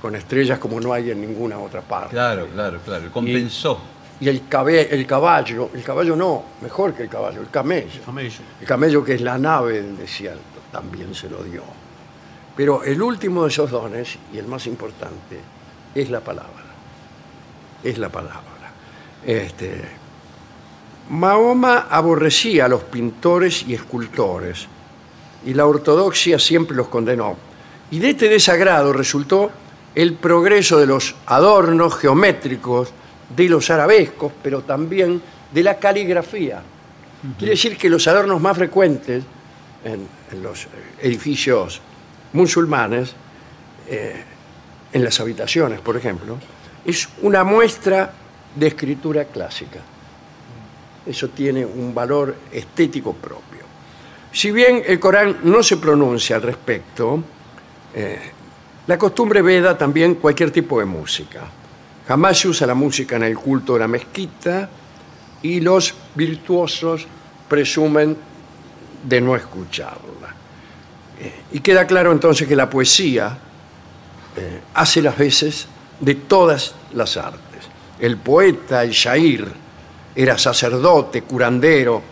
con estrellas como no hay en ninguna otra parte. Claro, claro, claro. Compensó. Y el, cabe- el caballo, el caballo no, mejor que el caballo, el camello. Camello. El camello que es la nave del desierto, también se lo dio. Pero el último de esos dones, y el más importante, es la palabra. Es la palabra. Este, Mahoma aborrecía a los pintores y escultores, y la ortodoxia siempre los condenó. Y de este desagrado resultó el progreso de los adornos geométricos, de los arabescos, pero también de la caligrafía. Quiere decir que los adornos más frecuentes en, en los edificios musulmanes, eh, en las habitaciones, por ejemplo, es una muestra de escritura clásica. Eso tiene un valor estético propio. Si bien el Corán no se pronuncia al respecto, eh, la costumbre veda también cualquier tipo de música. Jamás se usa la música en el culto de la mezquita y los virtuosos presumen de no escucharla. Eh, y queda claro entonces que la poesía eh, hace las veces de todas las artes. El poeta, el shair, era sacerdote, curandero,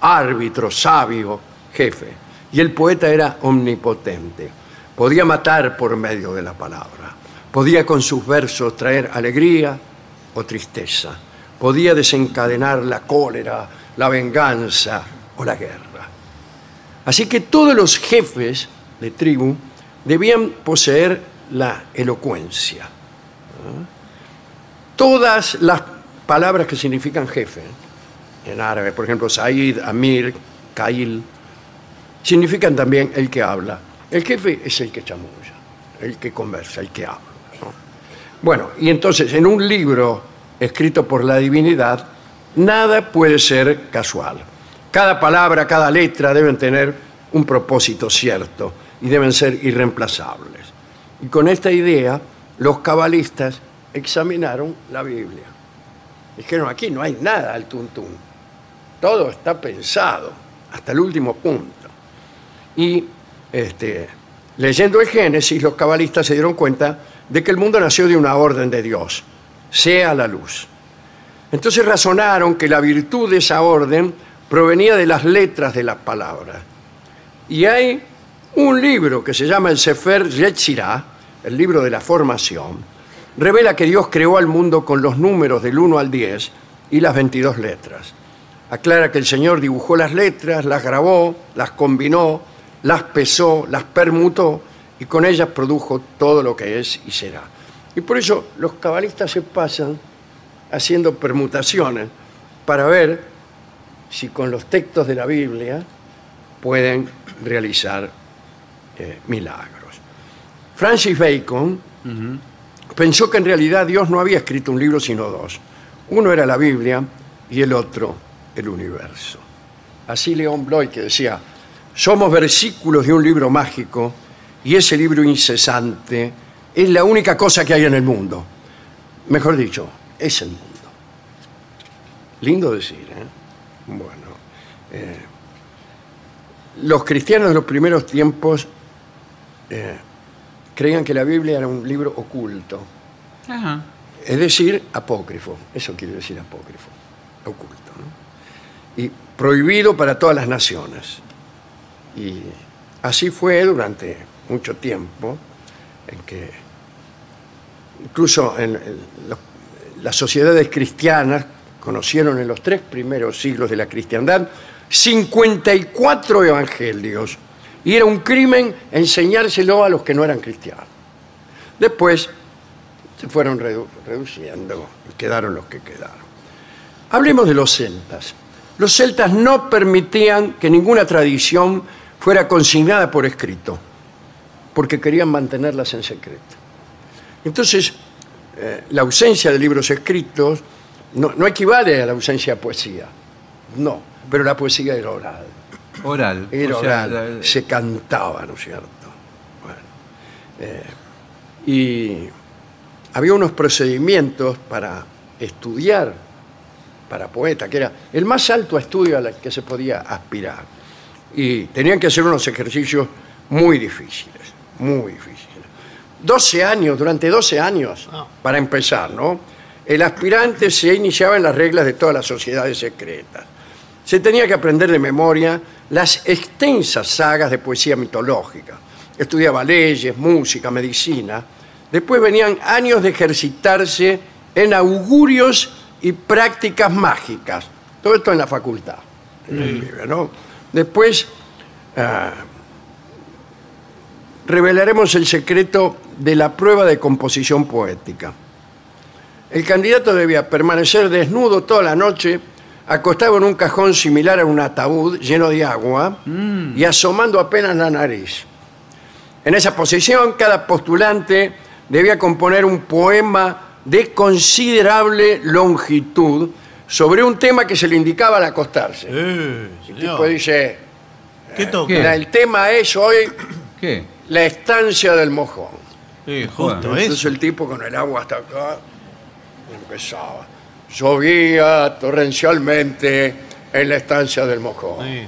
árbitro, sabio, jefe. Y el poeta era omnipotente. Podía matar por medio de la palabra. Podía con sus versos traer alegría o tristeza. Podía desencadenar la cólera, la venganza o la guerra. Así que todos los jefes de tribu debían poseer la elocuencia. ¿Ah? Todas las palabras que significan jefe, en árabe, por ejemplo, Said, Amir, Kail, significan también el que habla. El jefe es el que chamulla, el que conversa, el que habla. ¿No? Bueno, y entonces en un libro escrito por la divinidad, nada puede ser casual. Cada palabra, cada letra deben tener un propósito cierto y deben ser irreemplazables. Y con esta idea, los cabalistas examinaron la Biblia. Dijeron, aquí no hay nada al tuntún. Todo está pensado, hasta el último punto. Y este, leyendo el Génesis, los cabalistas se dieron cuenta de que el mundo nació de una orden de Dios, sea la luz. Entonces razonaron que la virtud de esa orden provenía de las letras de las palabras. Y hay un libro que se llama el Sefer Yetzirah, el libro de la formación, revela que Dios creó al mundo con los números del 1 al 10 y las 22 letras. Aclara que el Señor dibujó las letras, las grabó, las combinó, las pesó, las permutó y con ellas produjo todo lo que es y será. Y por eso los cabalistas se pasan haciendo permutaciones para ver si con los textos de la Biblia pueden realizar eh, milagros. Francis Bacon pensó que en realidad Dios no había escrito un libro sino dos. Uno era la Biblia y el otro el universo. Así León Bloy que decía, somos versículos de un libro mágico y ese libro incesante es la única cosa que hay en el mundo. Mejor dicho, es el mundo. Lindo decir, ¿eh? Bueno. eh, los cristianos de los primeros tiempos eh, creían que la Biblia era un libro oculto, Ajá. es decir, apócrifo. Eso quiere decir apócrifo, oculto. ¿no? Y prohibido para todas las naciones. Y así fue durante mucho tiempo, en que incluso en, las sociedades cristianas conocieron en los tres primeros siglos de la cristiandad 54 evangelios y era un crimen enseñárselo a los que no eran cristianos. Después se fueron redu- reduciendo y quedaron los que quedaron. Hablemos de los celtas. Los celtas no permitían que ninguna tradición fuera consignada por escrito, porque querían mantenerlas en secreto. Entonces, eh, la ausencia de libros escritos no, no equivale a la ausencia de poesía, no, pero la poesía era oral, Oral. era O sea, oral, la- se cantaba, ¿no es cierto? Bueno, eh, y había unos procedimientos para estudiar para poeta, que era el más alto estudio al que se podía aspirar. Y tenían que hacer unos ejercicios muy difíciles, muy difíciles. 12 años, durante 12 años, Ah. para empezar, ¿no? El aspirante se iniciaba en las reglas de todas las sociedades secretas. Se tenía que aprender de memoria las extensas sagas de poesía mitológica. Estudiaba leyes, música, medicina. Después venían años de ejercitarse en augurios y prácticas mágicas. Todo esto en la facultad. ¿no? Después ah, revelaremos el secreto de la prueba de composición poética. El candidato debía permanecer desnudo toda la noche, acostado en un cajón similar a un ataúd lleno de agua y asomando apenas la nariz. En esa posición, cada postulante debía componer un poema de considerable longitud sobre un tema que se le indicaba al acostarse. Eh, El tipo dice, ¿Qué. "Mira, el tema es hoy ¿Qué? La estancia del mojón. Sí, justo Entonces eso. el tipo con el agua hasta acá empezaba. Llovía torrencialmente en la estancia del mojón. Sí.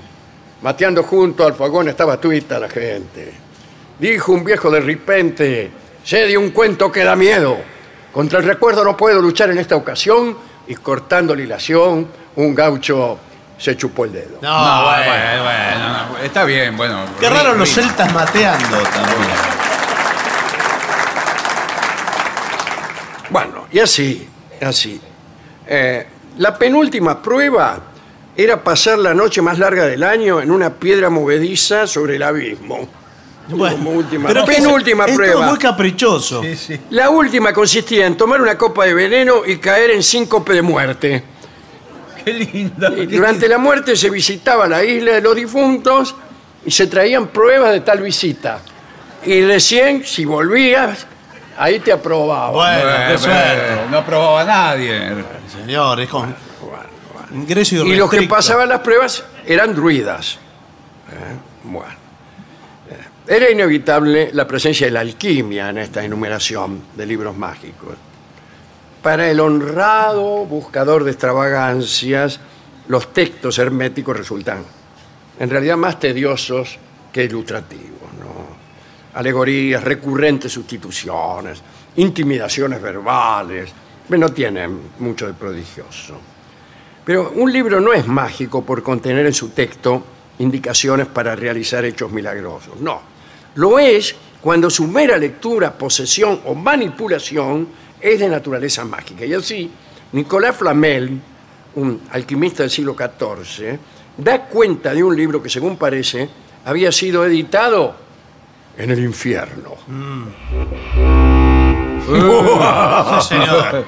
Mateando junto al fogón estaba tuita la gente. Dijo un viejo de repente, sé de un cuento que da miedo. Contra el recuerdo no puedo luchar en esta ocasión. Y cortando la hilación, un gaucho se chupó el dedo. No, No, bueno. bueno, bueno, no, está bien, bueno. Qué raro ri- los ri- celtas mateando también. Bueno, y así, así. Eh, la penúltima prueba era pasar la noche más larga del año en una piedra movediza sobre el abismo. Bueno, Como última, pero que es- penúltima es todo prueba. muy caprichoso. La última consistía en tomar una copa de veneno y caer en síncope de muerte. Qué lindo. Y durante la muerte se visitaba la isla de los difuntos y se traían pruebas de tal visita. Y recién, si volvías, ahí te aprobaban. Bueno, Bueno, qué suerte. bueno, no aprobaba nadie. Señor, es con ingreso Y los que pasaban las pruebas eran druidas. Eh, Bueno. Eh, Era inevitable la presencia de la alquimia en esta enumeración de libros mágicos. Para el honrado buscador de extravagancias, los textos herméticos resultan en realidad más tediosos que ilustrativos. ¿no? Alegorías, recurrentes sustituciones, intimidaciones verbales, no tienen mucho de prodigioso. Pero un libro no es mágico por contener en su texto indicaciones para realizar hechos milagrosos. No. Lo es cuando su mera lectura, posesión o manipulación es de naturaleza mágica. Y así, Nicolas Flamel, un alquimista del siglo XIV, da cuenta de un libro que, según parece, había sido editado en el infierno. Sí, señor.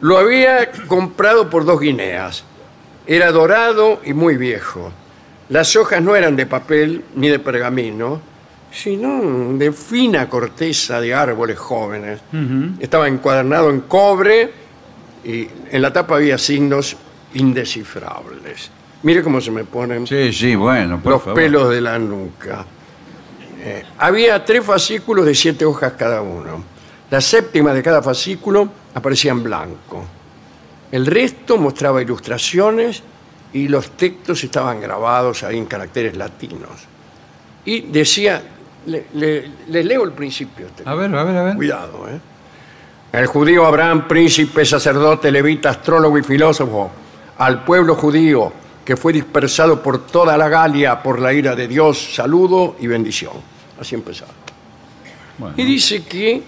Lo había comprado por dos guineas. Era dorado y muy viejo. Las hojas no eran de papel ni de pergamino, sino de fina corteza de árboles jóvenes. Estaba encuadernado en cobre y en la tapa había signos indescifrables. Mire cómo se me ponen Sí, sí, bueno, por los favor. pelos de la nuca. Eh, había tres fascículos de siete hojas cada uno. La séptima de cada fascículo aparecía en blanco. El resto mostraba ilustraciones y los textos estaban grabados ahí en caracteres latinos. Y decía, le, leo el principio. este A ver, a ver, a ver. Cuidado, ¿eh? El judío Abraham, príncipe, sacerdote, levita, astrólogo y filósofo, al pueblo judío que fue dispersado por toda la Galia por la ira de Dios, saludo y bendición. Así empezaba. Bueno. Y dice que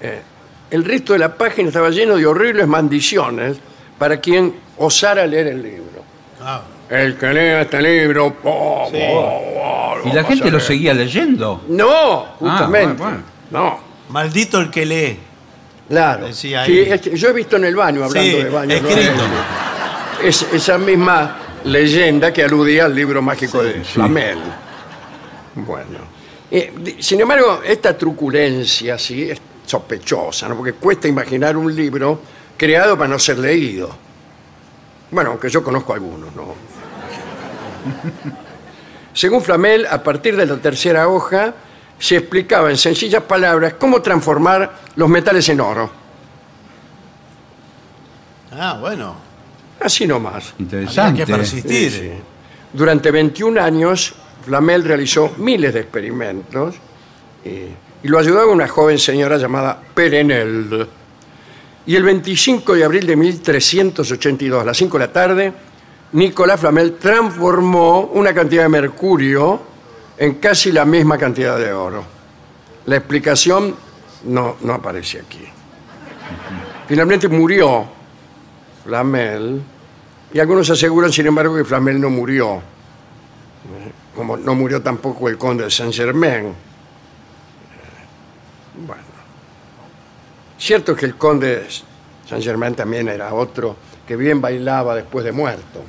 eh, el resto de la página estaba lleno de horribles maldiciones para quien osara leer el libro. Ah, El que lea este libro... po, Sí. po, po, ¿Y la gente lo seguía leyendo? No, justamente. bueno, No. maldito el que lee. Claro. Decía ahí. Sí, yo he visto en el baño, hablando Sí, de baño. ¿no? escrito. Es, esa misma leyenda que aludía al libro mágico de Flamel. Bueno. Eh, di- sin embargo, esta truculencia sí es sospechosa, ¿no? porque cuesta imaginar un libro creado para no ser leído. Bueno, aunque yo conozco algunos, ¿no? Según Flamel, a partir de la tercera hoja se explicaba en sencillas palabras cómo transformar los metales en oro. Ah, bueno. Así nomás. Había Interesante. que persistir. Sí, sí. Durante 21 años, Flamel realizó miles de experimentos eh, y lo ayudaba una joven señora llamada Perenel. Y el 25 de abril de 1382, a las 5 de la tarde, Nicolás Flamel transformó una cantidad de mercurio en casi la misma cantidad de oro. La explicación no, no aparece aquí. Finalmente murió Flamel y algunos aseguran, sin embargo, que Flamel no murió, como no murió tampoco el conde de Saint-Germain. Eh, Bueno, cierto es que el conde de Saint-Germain también era otro que bien bailaba después de muerto.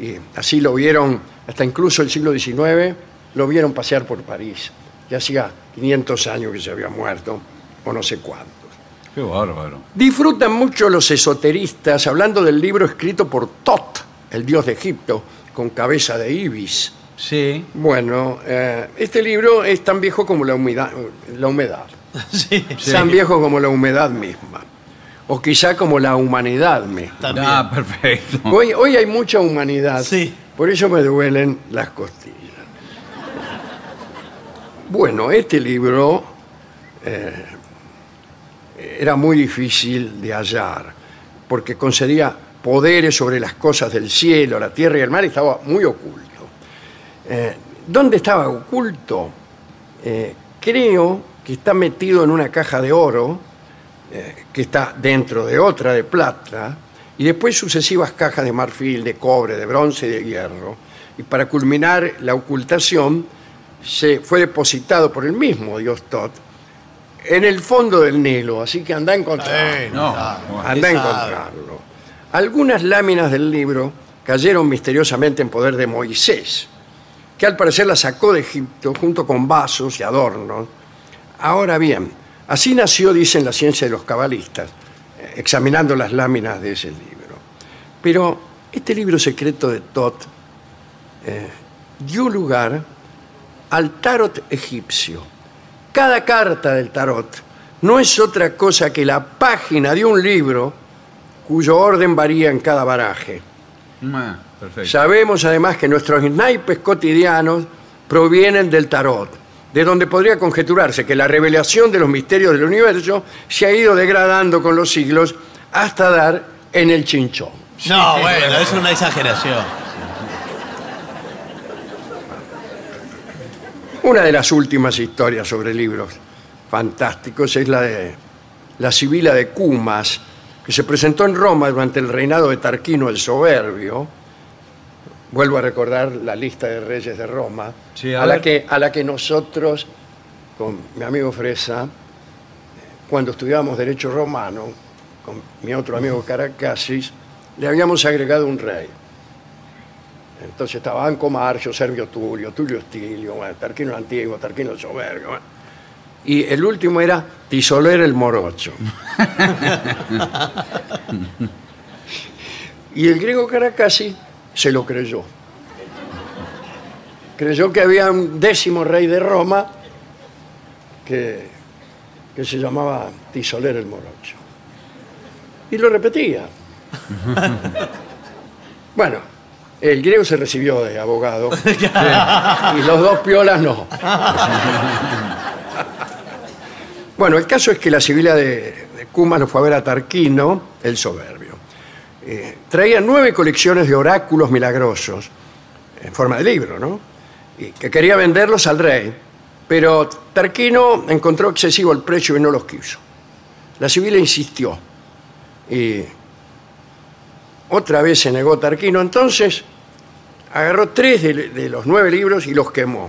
Y así lo vieron, hasta incluso el siglo XIX, lo vieron pasear por París. Ya hacía 500 años que se había muerto, o no sé cuántos. Qué bárbaro. Disfrutan mucho los esoteristas hablando del libro escrito por Tot, el dios de Egipto, con cabeza de ibis. Sí. Bueno, eh, este libro es tan viejo como la humedad, la humedad, Sí. tan viejo como la humedad misma, o quizá como la humanidad misma. También. Ah, perfecto. Hoy, hoy hay mucha humanidad, Sí. por eso me duelen las costillas. Bueno, este libro eh, era muy difícil de hallar, porque concedía poderes sobre las cosas del cielo, la tierra y el mar, y estaba muy oculto. Eh, ¿Dónde estaba oculto? Eh, creo que está metido en una caja de oro, que está dentro de otra de plata, y después sucesivas cajas de marfil, de cobre, de bronce y de hierro. Y para culminar la ocultación, se fue depositado por el mismo dios Tot en el fondo del Nilo, así que anda a encontrarlo. Eh, No, bueno. Anda a encontrarlo. Algunas láminas del libro cayeron misteriosamente en poder de Moisés, que al parecer las sacó de Egipto junto con vasos y adornos. Ahora bien, así nació, dicen la ciencia de los cabalistas, examinando las láminas de ese libro. Pero este libro secreto de Tot eh, dio lugar al tarot egipcio. Cada carta del tarot no es otra cosa que la página de un libro cuyo orden varía en cada baraje. Ah, perfecto. Sabemos además que nuestros naipes cotidianos provienen del tarot, de donde podría conjeturarse que la revelación de los misterios del universo se ha ido degradando con los siglos hasta dar en el chinchón. No, bueno, es una exageración. Una de las últimas historias sobre libros fantásticos es la de la Sibila de Cumas, que se presentó en Roma durante el reinado de Tarquino el Soberbio. Vuelvo a recordar la lista de reyes de Roma, Sí, a a, la que, a la que nosotros, con mi amigo Fresa, cuando estudiábamos Derecho Romano, con mi otro amigo Caracasis, le habíamos agregado un rey. Entonces estaba Anco Marcio, Servio Tulio, Tulio Estilio, bueno, Tarquino Antiguo, Tarquino Soberbio. bueno. Y el último era Tisoler el Morocho. y el griego Caracasi se lo creyó. Creyó que había un décimo rey de Roma que, que se llamaba Tisoler el Morocho. Y lo repetía. bueno, El griego se recibió de abogado y los dos piolas no. bueno, el caso es que la Sibila de, de Cumas lo fue a ver a Tarquino, el soberbio. Eh, traía nueve colecciones de oráculos milagrosos, en forma de libro, ¿no? Y que quería venderlos al rey, pero Tarquino encontró excesivo el precio y no los quiso. La Sibila insistió y otra vez se negó Tarquino, entonces agarró tres de, de los nueve libros y los quemó.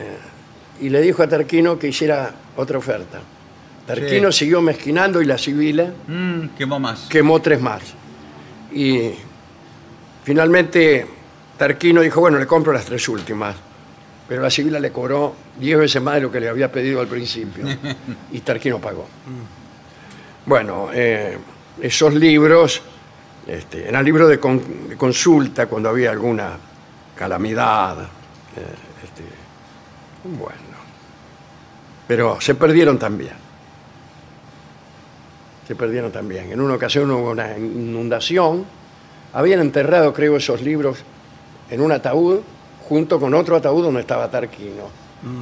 Eh, y le dijo a Tarquino que hiciera otra oferta. Tarquino siguió mezquinando y la Sibila Mm, quemó más. quemó tres más. Y finalmente Tarquino dijo, bueno, le compro las tres últimas. Pero la Sibila le cobró diez veces más de lo que le había pedido al principio. y Tarquino pagó. Bueno, eh, esos libros este, eran libros de, con- de consulta cuando había alguna calamidad. eh, este, bueno. Pero se perdieron también se perdieron también. En una ocasión hubo una inundación, habían enterrado, creo, esos libros en un ataúd junto con otro ataúd donde estaba Tarquino.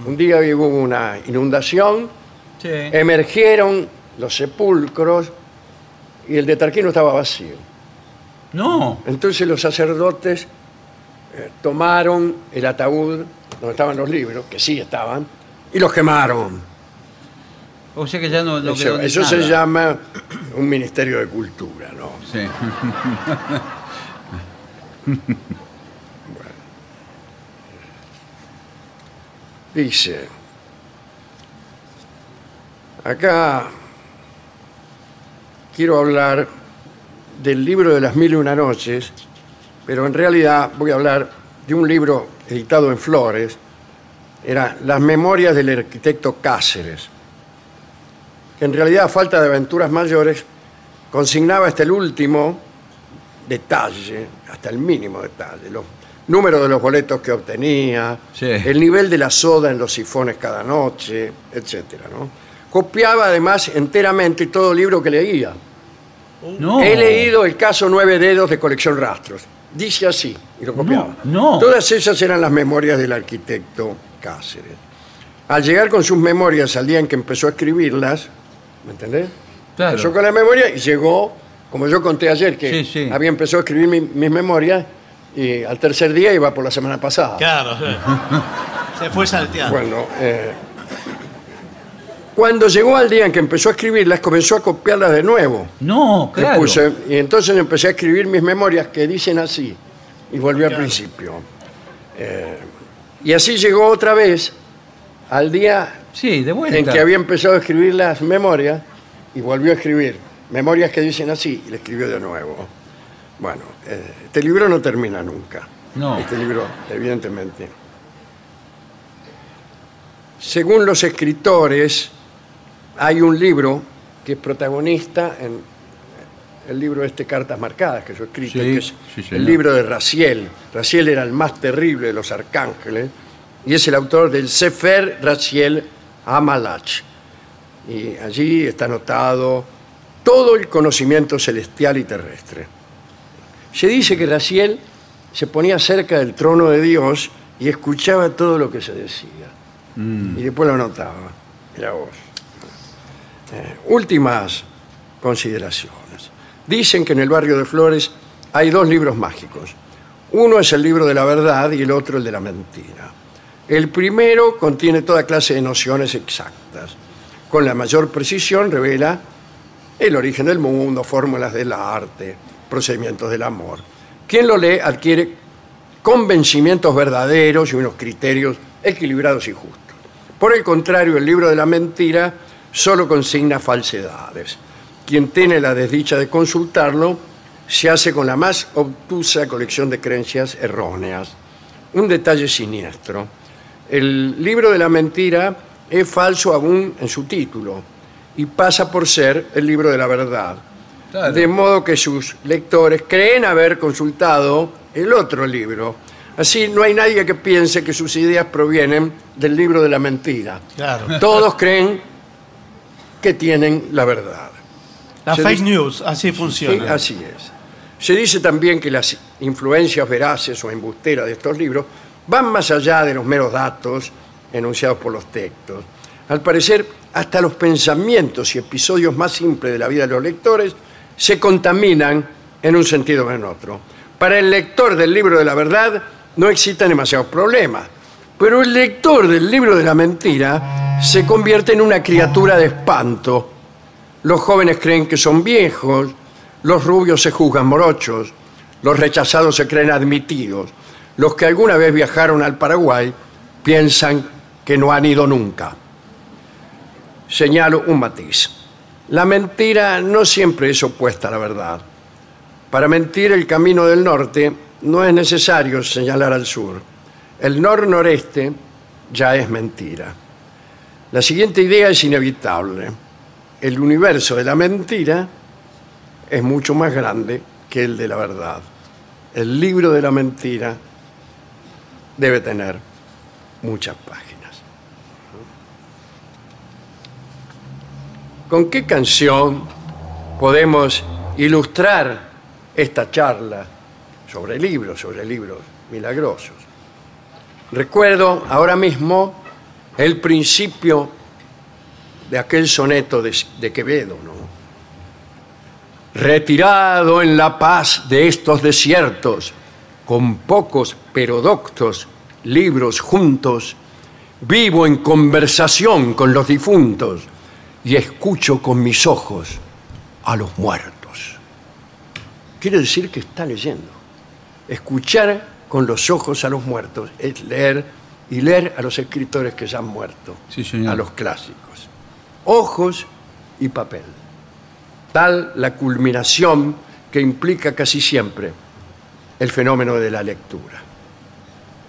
Un día hubo una inundación, Sí. emergieron los sepulcros y el de Tarquino estaba vacío. No. Entonces los sacerdotes eh, tomaron el ataúd donde estaban los libros, que sí estaban, y los quemaron. O sea que ya no, no Eso, quedó se llama un ministerio de cultura, ¿no? Sí. Dice, acá quiero hablar del libro de las mil y una noches, pero en realidad voy a hablar de un libro editado en Flores, era Las memorias del arquitecto Cáceres, que en realidad a falta de aventuras mayores consignaba hasta el último detalle, hasta el mínimo detalle, los números de los boletos que obtenía, Sí. el nivel de la soda en los sifones cada noche, etcétera, ¿no? Copiaba además enteramente todo libro que leía. No. He leído el caso Nueve Dedos de Colección Rastros. Dice así, y lo copiaba. No, no. Todas esas eran las memorias del arquitecto Cáceres. Al llegar con sus memorias al día en que empezó a escribirlas, ¿me entendés? Claro. Empezó con la memoria y llegó, como yo conté ayer, que Sí, sí. había empezado a escribir mi- mis memorias y al tercer día iba por la semana pasada. Claro, sí. Se fue salteando. Bueno, eh, cuando llegó al día en que empezó a escribirlas, comenzó a copiarlas de nuevo. No, Le claro. puse- y entonces empecé a escribir mis memorias que dicen así. Y volví al principio. Eh, y así llegó otra vez al día Sí, de vuelta. en que había empezado a escribir las memorias y volvió a escribir memorias que dicen así y le escribió de nuevo. Bueno, eh, este libro no termina nunca. No. Este libro, evidentemente. Según los escritores, hay un libro que es protagonista en el libro este Cartas Marcadas que yo he escrito, Sí, que es sí, el libro de Raciel. Raciel era el más terrible de los arcángeles y es el autor del Sefer Raciel Amalach. Y allí está anotado todo el conocimiento celestial y terrestre. Se dice que Raciel se ponía cerca del trono de Dios y escuchaba todo lo que se decía. Y después lo anotaba. Mira vos. Eh, últimas consideraciones. Dicen que en el barrio de Flores hay dos libros mágicos. Uno es el libro de la verdad y el otro el de la mentira. El primero contiene toda clase de nociones exactas. Con la mayor precisión revela el origen del mundo, fórmulas del arte, procedimientos del amor. Quien lo lee adquiere convencimientos verdaderos y unos criterios equilibrados y justos. Por el contrario, el libro de la mentira solo consigna falsedades. Quien tiene la desdicha de consultarlo se hace con la más obtusa colección de creencias erróneas. Un detalle siniestro. El libro de la mentira es falso aún en su título y pasa por ser el libro de la verdad. Claro. De modo que sus lectores creen haber consultado el otro libro. Así no hay nadie que piense que sus ideas provienen del libro de la mentira. Claro. Todos creen que tienen la verdad. La Se fake dice- news, así Sí, funciona. así es. Se dice también que las influencias veraces o embusteras de estos libros van más allá de los meros datos enunciados por los textos. Al parecer, hasta los pensamientos y episodios más simples de la vida de los lectores se contaminan en un sentido o en otro. Para el lector del libro de la verdad no existen demasiados problemas, pero el lector del libro de la mentira se convierte en una criatura de espanto. Los jóvenes creen que son viejos, los rubios se juzgan morochos, los rechazados se creen admitidos, los que alguna vez viajaron al Paraguay piensan que no han ido nunca. Señalo un matiz. La mentira no siempre es opuesta a la verdad. Para mentir el camino del norte no es necesario señalar al sur. El nor-noreste ya es mentira. La siguiente idea es inevitable. El universo de la mentira es mucho más grande que el de la verdad. El libro de la mentira debe tener muchas páginas. ¿Con qué canción podemos ilustrar esta charla sobre libros, sobre libros milagrosos? Recuerdo ahora mismo el principio de aquel soneto de, Quevedo. Retirado en la paz de estos desiertos, con pocos pero doctos libros juntos, vivo en conversación con los difuntos y escucho con mis ojos a los muertos. Quiere decir que está leyendo. Escuchar con los ojos a los muertos es leer y leer a los escritores que ya han muerto, Sí, señor. a los clásicos. Ojos y papel. Tal la culminación que implica casi siempre el fenómeno de la lectura.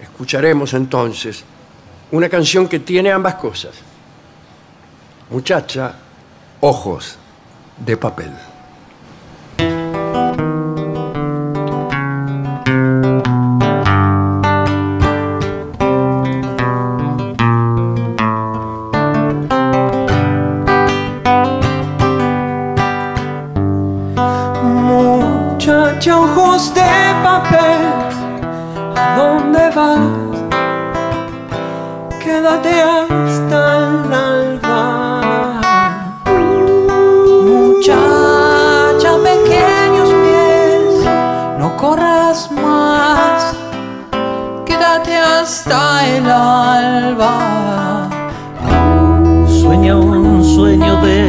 Escucharemos entonces una canción que tiene ambas cosas. Muchacha, ojos de papel.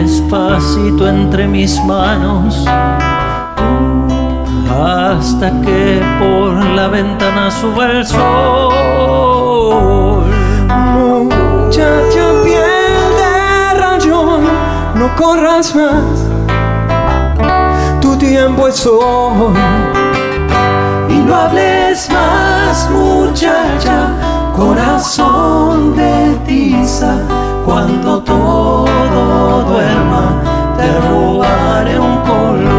Despacito entre mis manos hasta que por la ventana suba el sol. Muchacha, piel de rayón, no corras más. Tu tiempo es hoy. Y no hables más, muchacha, corazón de tiza. Cuando todo duerma, te robaré un color.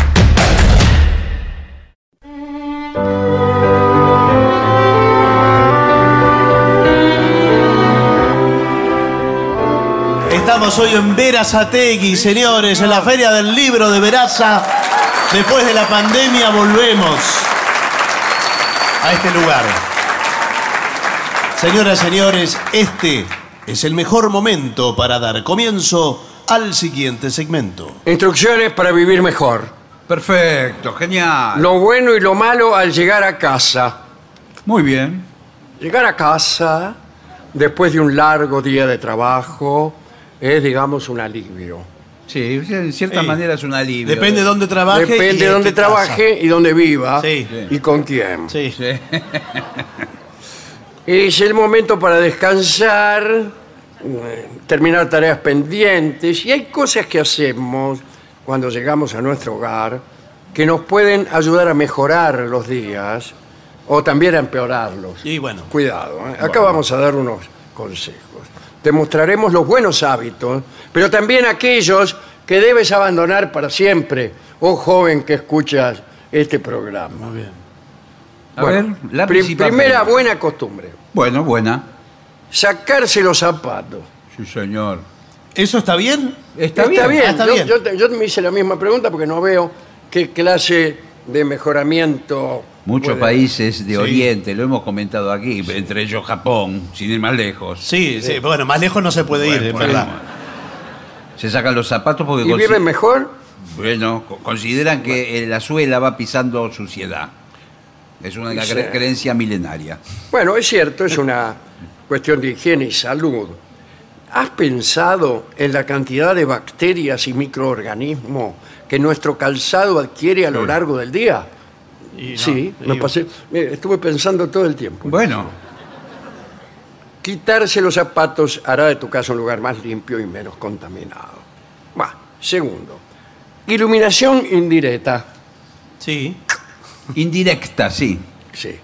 Estamos hoy en Verazategui, señores, en la Feria del Libro de Veraza. Después de la pandemia volvemos a este lugar. Señoras, señores, este es el mejor momento para dar comienzo al siguiente segmento. Instrucciones para vivir mejor. Perfecto, genial. Lo bueno y lo malo al llegar a casa. Muy bien. Llegar a casa, después de un largo día de trabajo, es, digamos, un alivio. Sí, en cierta Sí. manera es un alivio. Depende de dónde trabaje. y Depende de dónde qué casa. trabaje y dónde viva Sí. y con quién. Sí. Sí. Es el momento para descansar, eh, terminar tareas pendientes y hay cosas que hacemos cuando llegamos a nuestro hogar que nos pueden ayudar a mejorar los días o también a empeorarlos. Y bueno. Cuidado, ¿eh? acá vamos a dar unos consejos. Te mostraremos los buenos hábitos, pero también aquellos que debes abandonar para siempre, oh joven que escuchas este programa. Muy bien. A ver, la pri- principal primera buena costumbre, Bueno, buena. sacarse los zapatos. Sí, señor. ¿Eso está bien? Está, Está bien, Ah, está yo, bien. yo yo me hice la misma pregunta porque no veo qué clase de mejoramiento. Muchos puede- países de Sí. Oriente, lo hemos comentado aquí, entre ellos Japón, sin ir más lejos. Sí, sí. Bueno, más lejos no se puede ir, es verdad. Se sacan los zapatos porque ¿Y consi- viven mejor? bueno, co- consideran que eh, la suela va pisando suciedad. Es una Sí. cre- creencia milenaria. Bueno, es cierto, es una cuestión de higiene y salud. ¿Has pensado en la cantidad de bacterias y microorganismos que nuestro calzado adquiere a lo largo del día? Y no, sí, me pasé, mire, estuve pensando todo el tiempo. Bueno, Quitarse los zapatos hará de tu casa un lugar más limpio y menos contaminado. Va, segundo. Iluminación indirecta. Sí. indirecta, sí. Sí.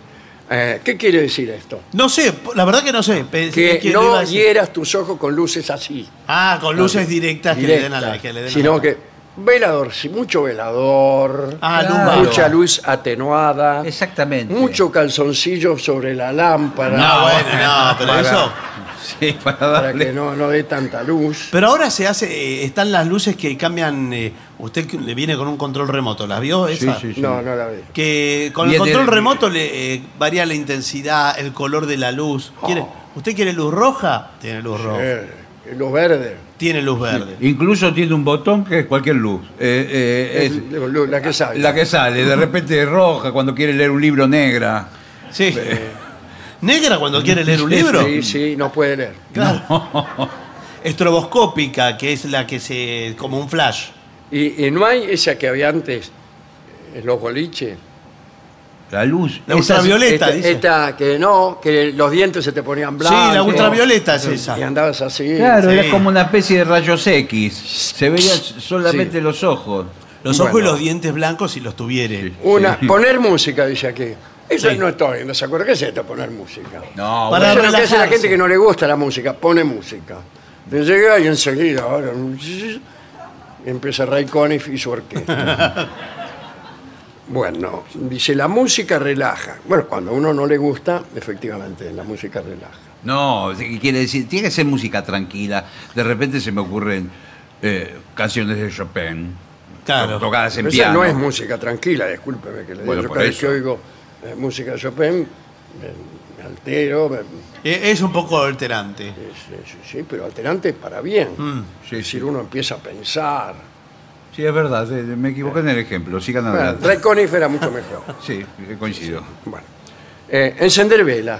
Eh, ¿Qué quiere decir esto? No sé, la verdad que no sé. Pensé Que lo iba a no decir. hieras tus ojos con luces así. Ah, con luces directas que le den a la directas, que le den a sino la- que velador, sí, mucho velador, Ah, Claro. mucha luz atenuada, Exactamente. mucho calzoncillo sobre la lámpara No, bueno, no, pero Para- eso. Sí, para para darle. que no, no dé tanta luz. Pero ahora se hace, eh, están las luces que cambian. eh, usted que le viene con un control remoto, ¿las vio Sí, esa? sí, sí. No, no la veo. Que con el Viene- control remoto le eh, varía la intensidad, el color de la luz. ¿Quiere- Oh. ¿Usted quiere luz roja? Tiene luz roja. Eh, luz verde. Tiene luz verde. Incluso tiene un botón que es cualquier luz. Eh, eh, Es es luz- la que sabe. la que sale, de repente es roja cuando quiere leer un libro negra. Sí. ¿Negra cuando quiere leer un libro? Sí, sí, no puede leer. Claro. Estroboscópica, que es la que se. como un flash. Y, y no hay esa que había antes en los boliches. La luz. La ultravioleta, Esta, dice. esta que no, que los dientes se te ponían blancos. Sí, la ultravioleta es esa. Y andabas así. Claro, Sí. era como una especie de rayos X. Se veían solamente Sí. los ojos. Los ojos Bueno. y los dientes blancos si los tuviere. Una, poner música, dice aquí. Eso Sí. no estoy, ¿no se acuerda? ¿Qué es esto, poner música? No, Para Eso es lo que hace la relajarse. gente que no le gusta la música, pone música. Te llega y enseguida, ahora, empieza Ray Conniff y su orquesta. bueno, dice, la música relaja. Bueno, cuando a uno no le gusta, efectivamente, la música relaja. No, ¿qué quiere decir, tiene que ser música tranquila. De repente se me ocurren eh, canciones de Chopin. Claro. Tocadas en Pero esa piano. no es música tranquila, discúlpeme que le diga. Bueno, Yo por cada vez que oigo eh, música de Chopin, me, me altero, me- Eh, Es un poco alterante. sí, sí, sí, pero alterante para bien. Mm. Es decir, uno empieza a pensar. Sí, es verdad, eh, me equivoqué en el ejemplo. Sigan Bueno, adelante. Era mucho mejor. Sí, eh, coincido. Bueno. Eh, encender vela.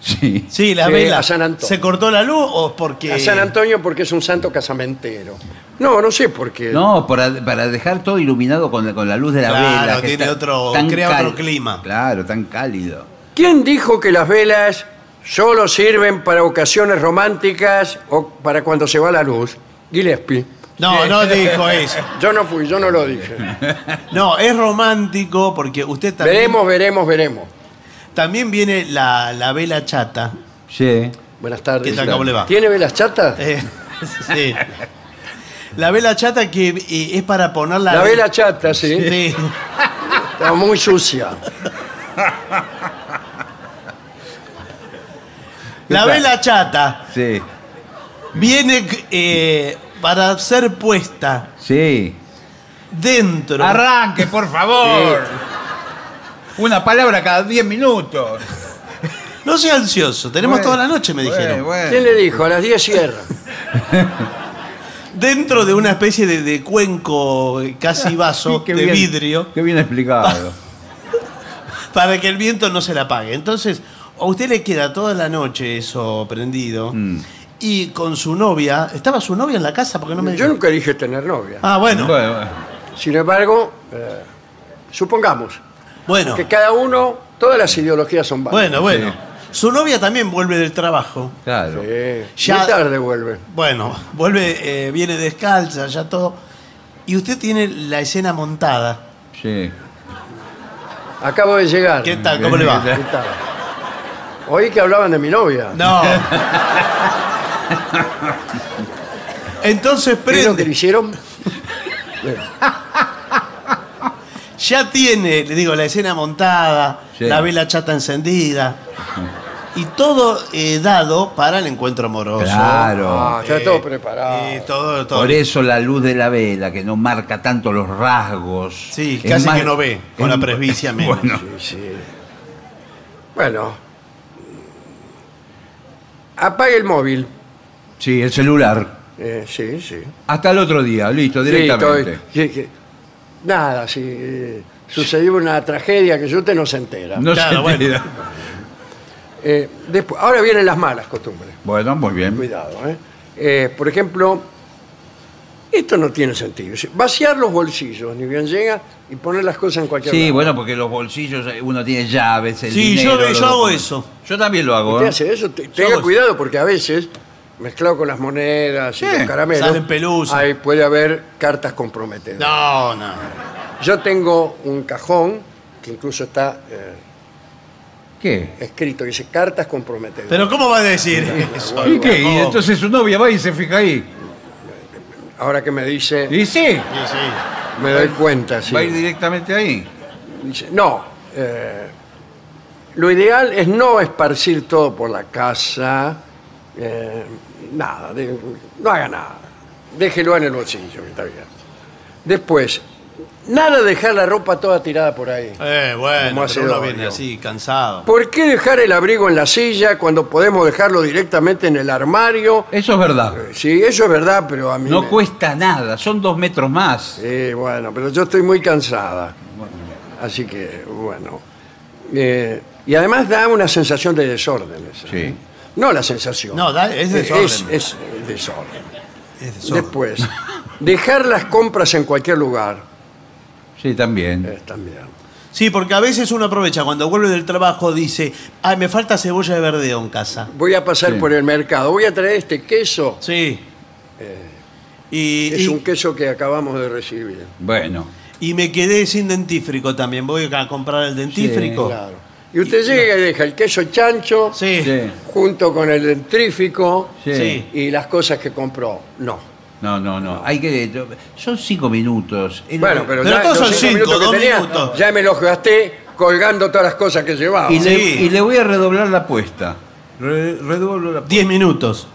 Sí. Sí, la Sí, vela. a San Antonio. ¿Se cortó la luz o porque.? A San Antonio porque es un santo casamentero. No, no sé por qué. No, para, para dejar todo iluminado con, la- con la luz de la Claro, vela. que tiene está otro- tan crea cal- otro clima. Claro, tan cálido. ¿Quién dijo que las velas solo sirven para ocasiones románticas o para cuando se va la luz? Gillespie. No, no dijo eso. Yo no fui, yo no lo dije. No, es romántico porque usted también. Veremos, veremos, veremos. También viene la, la vela chata. Sí. Buenas tardes. ¿Qué tal, cómo le va? ¿Tiene velas chatas? Eh, sí. La vela chata que eh, es para ponerla. La vela chata, sí. Sí. Está muy sucia. La vela chata Sí. viene eh, para ser puesta Sí. dentro. Arranque, por favor. Una palabra cada 10 minutos. No sea ansioso, tenemos Bueno, toda la noche, me dijeron. bueno, bueno. ¿Quién le dijo? A las 10 cierra. Dentro de una especie de, de cuenco eh, casi vaso Sí, qué de bien- vidrio Qué bien explicado. para que el viento no se la apague. Entonces, a usted le queda toda la noche eso prendido. Mm. Y con su novia, ¿estaba su novia en la casa? Porque no me Yo nunca dije tener novia. Ah, bueno. Bueno, bueno. Sin embargo, eh, supongamos Bueno, que cada uno, todas las ideologías son válidas. bueno, bueno. Su novia también vuelve del trabajo. Claro. Sí, Ya- Muy tarde vuelve. Bueno, vuelve, eh, viene descalza, ya todo. Y usted tiene la escena montada. Sí. Acabo de llegar. ¿Qué tal? ¿Cómo le va? ¿Qué tal? Oí que hablaban de mi novia. No. Entonces ¿Vieron que le prende. hicieron? Ya tiene, le digo, la escena montada, Sí. la vela chata encendida. Y todo eh, dado para el encuentro amoroso. Claro. Ah, está todo preparado. Eh, todo, todo. Por eso la luz de la vela, que no marca tanto los rasgos. Sí, Es casi más- que no ve, con la presbicia menos. Bueno, Sí, sí. Bueno. Apague el móvil. Sí, el celular. Eh, sí, sí. Hasta el otro día, listo, Sí, directamente. estoy- sí, que- nada, si eh, sucedió una tragedia que usted no se entera. No Claro, se bueno. entera. Eh, después, ahora vienen las malas costumbres. Bueno, muy bien. Cuidado, ¿eh? Eh, Por ejemplo, esto no tiene sentido. Vaciar los bolsillos, ni bien llega, y poner las cosas en cualquier Sí, lado. bueno, porque los bolsillos, eh, uno tiene llaves, el Sí, dinero, yo- los yo hago documentos. eso. Yo también lo hago. Usted ¿eh? hace eso, te- tenga cuidado porque a veces, mezclado con las monedas y Sí, los caramelos, salen pelusas. ahí puede haber cartas comprometedoras. No, no. Yo tengo un cajón que incluso está eh, ¿Qué? escrito, dice cartas comprometedoras. Pero ¿cómo va a decir eso? ¿Y qué? Y entonces su novia va y se fija ahí. Ahora que me dice, Y sí, Sí, sí. me doy cuenta. sí. va a ir directamente ahí. Dice, no, eh, lo ideal es no esparcir todo por la casa, eh, nada, de- no haga nada, déjelo en el bolsillo, que está bien. Después, nada dejar la ropa toda tirada por ahí. Eh, bueno, hace pero uno Dorio. viene así, cansado. ¿Por qué dejar el abrigo en la silla cuando podemos dejarlo directamente en el armario? Eso es verdad. Sí, eso es verdad, pero a mí... No me- cuesta nada, son dos metros más. Sí, bueno, pero yo estoy muy cansada. Así que, bueno. Eh, y además da una sensación de desorden. esa. Sí. No la sensación. No, da- es Es, desorden. es desorden. Es desorden. Después, dejar las compras en cualquier lugar Sí, también. eh, también. Sí, porque a veces uno aprovecha, cuando vuelve del trabajo, dice, ay, me falta cebolla de verdeo en casa. Voy a pasar Sí. por el mercado. Voy a traer este queso. Sí. y, Es y- un queso que acabamos de recibir. Bueno. y me quedé sin dentífrico también. Voy a comprar el dentífrico. Claro. Y usted llega y deja el queso chancho Sí. Sí. junto con el dentrífico Sí. Sí. y las cosas que compró. No. No, no, no. Hay que. Son cinco minutos. Es lo- Bueno, pero, Pero ya todos los son cinco cinco, minutos que dos tenía, minutos. ya me los gasté colgando todas las cosas que llevaba. Y, le, Sí. y le voy a redoblar la apuesta. Re- redoblo la apuesta. Diez minutos.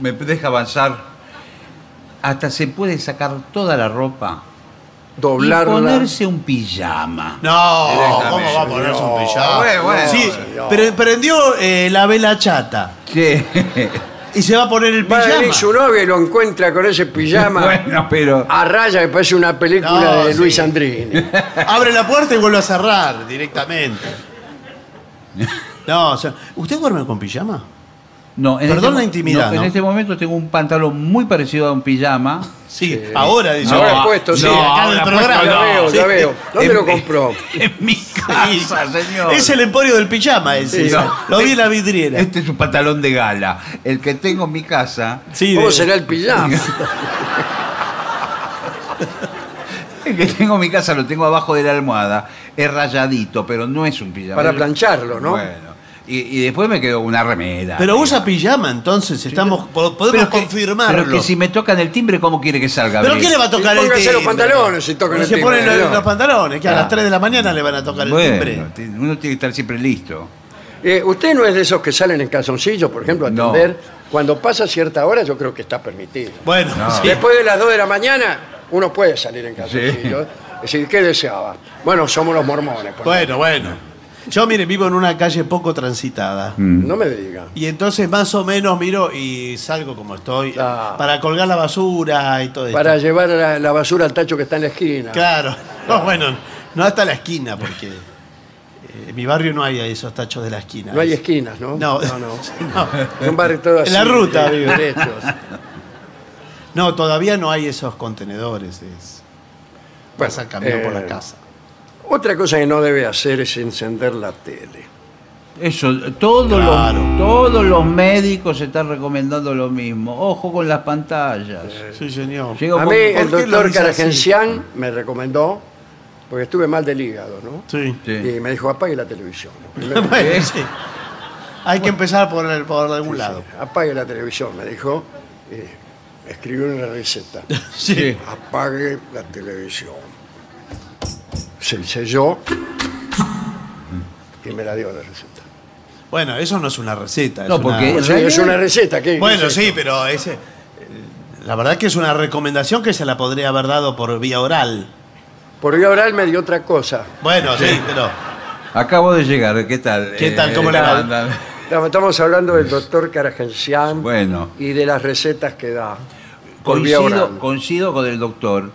Me deja avanzar. Hasta se puede sacar toda la ropa Doblarla. y ponerse un pijama. No. ¿cómo va a ponerse un No, pijama? bueno, bueno, sí, pero prendió eh, la vela chata Sí. y se va a poner el Va a venir pijama. su novia y lo encuentra con ese pijama bueno, pero. a raya que parece una película No, de sí. Luis Andrini. Abre la puerta y vuelve a cerrar directamente. No, o sea, ¿usted duerme con pijama? No, en Perdón este la intimidad, no, En ¿no? este momento tengo un pantalón muy parecido a un pijama. Sí, ahora dice. Ahora No, puesto, sí. no, acá en el ahora programa. ya veo, sí. ya veo. ¿Dónde En- lo compró? En mi casa, señor. Es el emporio del pijama ese. Sí, no. Lo vi en la vidriera. Este es un pantalón de gala. El que tengo en mi casa. Sí, ¿Cómo de- será el pijama? El que tengo en mi casa lo tengo abajo de la almohada. Es rayadito, pero no es un pijama. Para plancharlo, ¿no? Bueno. Y, y después me quedo una remera. Pero usa pijama, entonces estamos po- podemos Pero que- confirmarlo. Pero que si me tocan el timbre, ¿cómo quiere que salga? ¿Pero quién le va a tocar el timbre? los pantalones si tocan el se timbre, ponen los, pantalones, que a las 3 de la mañana le van a tocar el timbre. uno tiene que estar siempre listo. Eh, ¿Usted no es de esos que salen en calzoncillos, por ejemplo, a No. atender? Cuando pasa cierta hora, yo creo que está permitido. Bueno, No. sí. Después de las 2 de la mañana, uno puede salir en calzoncillos. Es decir, ¿qué deseaba? Bueno, somos los mormones. por Bueno, bueno. Yo, mire, vivo en una calle poco transitada. Mm. No me diga. Y entonces más o menos miro y salgo como estoy Ah. para colgar la basura y todo eso. Para llevar la, la basura al tacho que está en la esquina. Claro. No, bueno, no hasta la esquina porque eh, mi barrio no hay esos tachos de la esquina. No hay esquinas, ¿no? No, no. no. no. Es un barrio todo así. En la ruta, de- vive. derechos. No, todavía no hay esos contenedores. Es... Bueno, Pasa el camión por la eh, casa. Otra cosa que no debe hacer es encender la tele. Eso, todos, Claro. los, todos los médicos están recomendando lo mismo. Ojo con las pantallas. Sí, señor. Llega A mí ¿por el qué lo doctor dice así? Caragencián me recomendó, porque estuve mal del hígado, ¿no? Sí. Sí. Y me dijo, apague la televisión. Primero, Bueno, sí. Hay que empezar por, el, por algún lado. apague la televisión, me dijo. Y escribió una receta. Sí. Apague la televisión. Se selló y me la dio la receta. Bueno, eso no es una receta. es No, una- porque- sí, es una receta. ¿qué- Bueno, qué es sí, pero ese, eh, la verdad que es una recomendación que se la podría haber dado por vía oral. Por vía oral me dio otra cosa. Bueno, sí, pero Acabo de llegar, ¿qué tal? ¿Qué tal? ¿Cómo le va? andan? Estamos hablando del doctor Caragencián Bueno. y de las recetas que da. Por vía Coincido, oral. coincido con el doctor.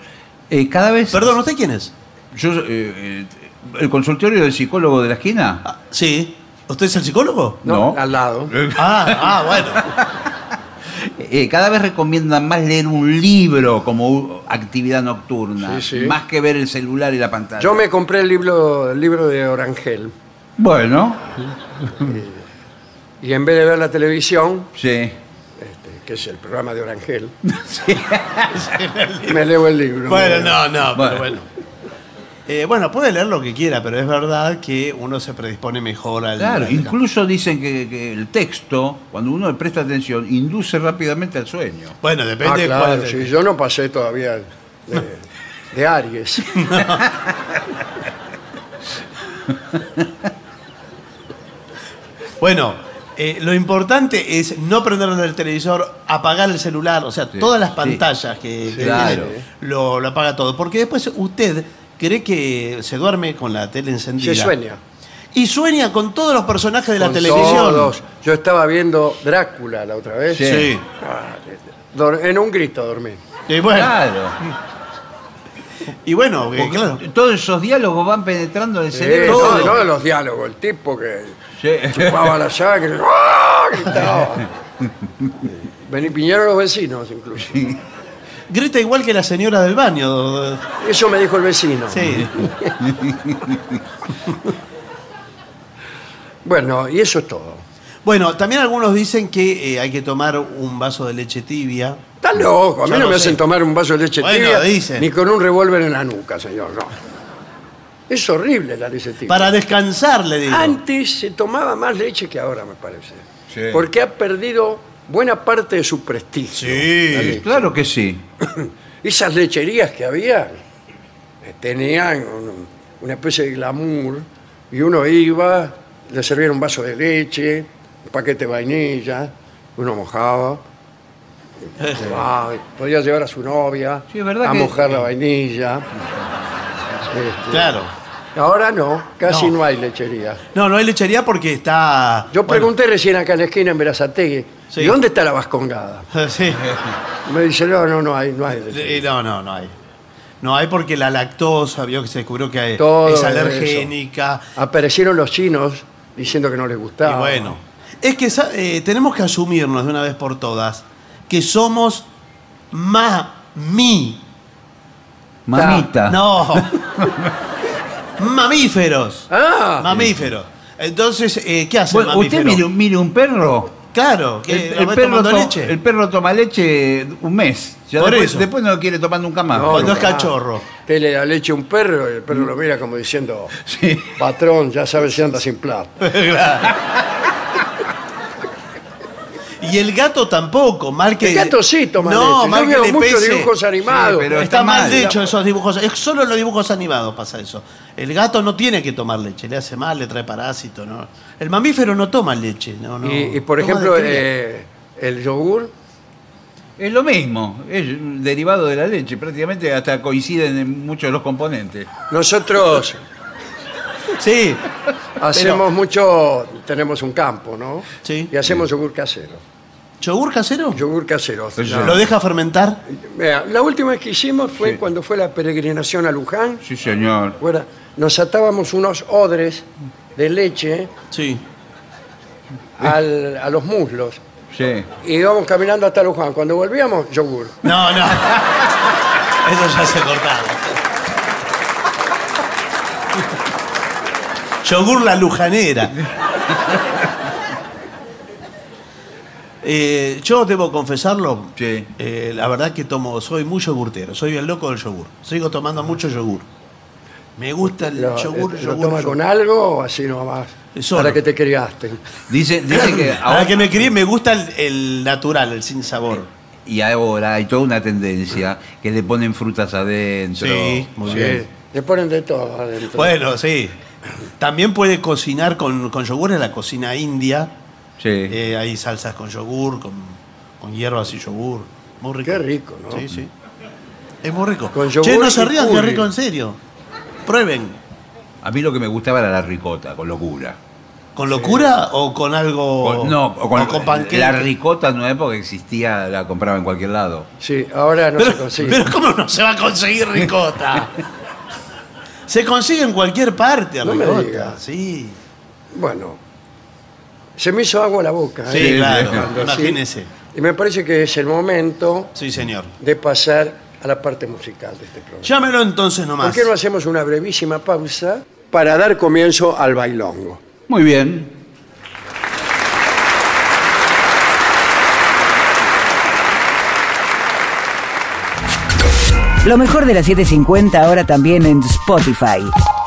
Eh, cada vez. Perdón, ¿usted quién es? Yo, eh, eh, ¿El consultorio del psicólogo de la esquina? Ah, sí. ¿Usted es el psicólogo? No, No. al lado. Ah, ah, bueno. Eh, cada vez recomiendan más leer un libro como actividad nocturna, Sí, sí. más que ver el celular y la pantalla. Yo me compré el libro, el libro de Orangel Bueno, y en vez de ver la televisión, sí. este, que es el programa de Orangel, me leo el libro. Bueno, no, no, Bueno. pero bueno. Eh, bueno, puede leer lo que quiera, pero es verdad que uno se predispone mejor al. Claro, al- incluso dicen que, que el texto, cuando uno le presta atención, induce rápidamente al sueño. Bueno, Ah, depende de claro, cuál- sí, yo no pasé todavía de, de Aries. Bueno, eh, lo importante es no prender el televisor, apagar el celular, o sea, Sí, todas las sí. pantallas que, que claro. tiene, lo, lo apaga todo. Porque después usted cree que se duerme con la tele encendida. Se sueña. Y sueña con todos los personajes de la Con televisión. todos. Yo estaba viendo Drácula la otra vez. Sí. Ah, dor- en un grito dormí. Y bueno, Claro. y bueno, eh, Porque claro. Todos esos diálogos van penetrando en el Sí, cerebro. no, de los diálogos, el tipo que Sí. chupaba la sangre, ¡ah! gritaba. Vení, vinieron los vecinos incluso. Grita igual que la señora del baño. Eso me dijo el vecino. Sí. Bueno, y eso es todo. Bueno, también algunos dicen que eh, hay que tomar un vaso de leche tibia. Están locos, a Yo mí no no me sé. hacen tomar un vaso de leche Bueno, tibia dicen. ni con un revólver en la nuca, señor, no. Es horrible la leche tibia. Para descansar, le digo. Antes se tomaba más leche que ahora, me parece. Sí. Porque ha perdido buena parte de su prestigio. Sí, leche. Claro que sí. Esas lecherías que había eh, tenían un- una especie de glamour y uno iba, le servían un vaso de leche, un paquete de vainilla, uno mojaba, llevaba, podía llevar a su novia Sí, es verdad a que- mojar la vainilla. Este, Claro. Ahora no, casi No. no, hay lechería. No, no hay lechería porque está. Yo bueno, pregunté recién acá en la esquina en Verazategui, Sí. ¿y dónde está la vascongada? Sí. Me dice, no, no, no hay, no hay. Eh, No, no, no hay. No hay porque la lactosa, vio que se descubrió que Todo es eso. alergénica. Aparecieron los chinos diciendo que no les gustaba. Y bueno, es que sa- eh, tenemos que asumirnos de una vez por todas que somos mami. Mamita. No. Mamíferos. Ah, Mamíferos. Entonces, eh, ¿qué hace el Bueno, usted mamífero? mire, un- mire un perro. Claro, que El, perro tomando to- leche. el perro toma leche un mes. Ya Por después, eso. después no lo quiere tomar nunca más. No, cuando es cachorro. Usted le da leche a un perro y el perro lo mira como diciendo, Sí. patrón, ya sabes si anda sin plata. Y el gato tampoco, mal que. El gato sí toma no, leche. mal Yo que veo le muchos pese. dibujos animados. Sí, pero está, está mal hecho esos dibujos. Es solo en los dibujos animados pasa eso. El gato no tiene que tomar leche, le hace mal, le trae parásito. ¿no? El mamífero no toma leche. No, no. y, y, por Toma ejemplo, eh, el yogur, Es lo mismo, es un derivado de la leche, prácticamente hasta coinciden en muchos de los componentes. nosotros Sí, hacemos mucho, tenemos un campo, ¿no? Sí. Y hacemos yogur casero. ¿Yogur casero? Yogur casero. La- ¿Lo deja fermentar? Vea, la última vez que hicimos fue cuando fue la peregrinación a Luján. Sí, señor. Fuera, nos atábamos unos odres de leche Sí. al- a los muslos. Sí. Y íbamos caminando hasta Luján. Cuando volvíamos, yogur. No, no. Eso ya se cortaba. Yogur la lujanera. Eh, yo debo confesarlo. Sí. eh, la verdad que tomo, soy muy yogurtero. Soy el loco del yogur. Sigo tomando mucho yogur. Me gusta el Lo, yogur, eh, yogur. ¿Lo toma yogur. con algo o así nomás? Solo. Para que te criaste. Dice, dice que Ahora que me crié, me gusta el, el natural, el sin sabor. y ahora hay toda una tendencia que le ponen frutas adentro. Sí, muy Sí, bien. Le ponen de todo adentro. Bueno, sí. También puede cocinar con, con yogur en la cocina india. Sí. Eh, hay salsas con yogur, con, con hierbas y yogur. Muy rico. Qué rico, ¿no? Sí, sí. Es muy rico. Con che, no se rían, qué rico en serio. Prueben. A mí lo que me gustaba era la ricota, con locura. ¿Con locura o con algo? Con- no, o con, o con panqueque? la ricota no es porque existía, la compraba en cualquier lado. Sí, ahora no se consigue. pero ¿cómo no se va a conseguir ricota? se consigue en cualquier parte No me ricota. digas. Sí. Bueno, se me hizo agua la boca. Sí, ¿eh? claro. Cuando así- Imagínese. Y me parece que es el momento Sí, señor. de pasar a la parte musical de este programa. Llámelo entonces nomás. ¿Por qué no hacemos una brevísima pausa para dar comienzo al bailongo? Muy bien. Lo mejor de la 750 ahora también en Spotify.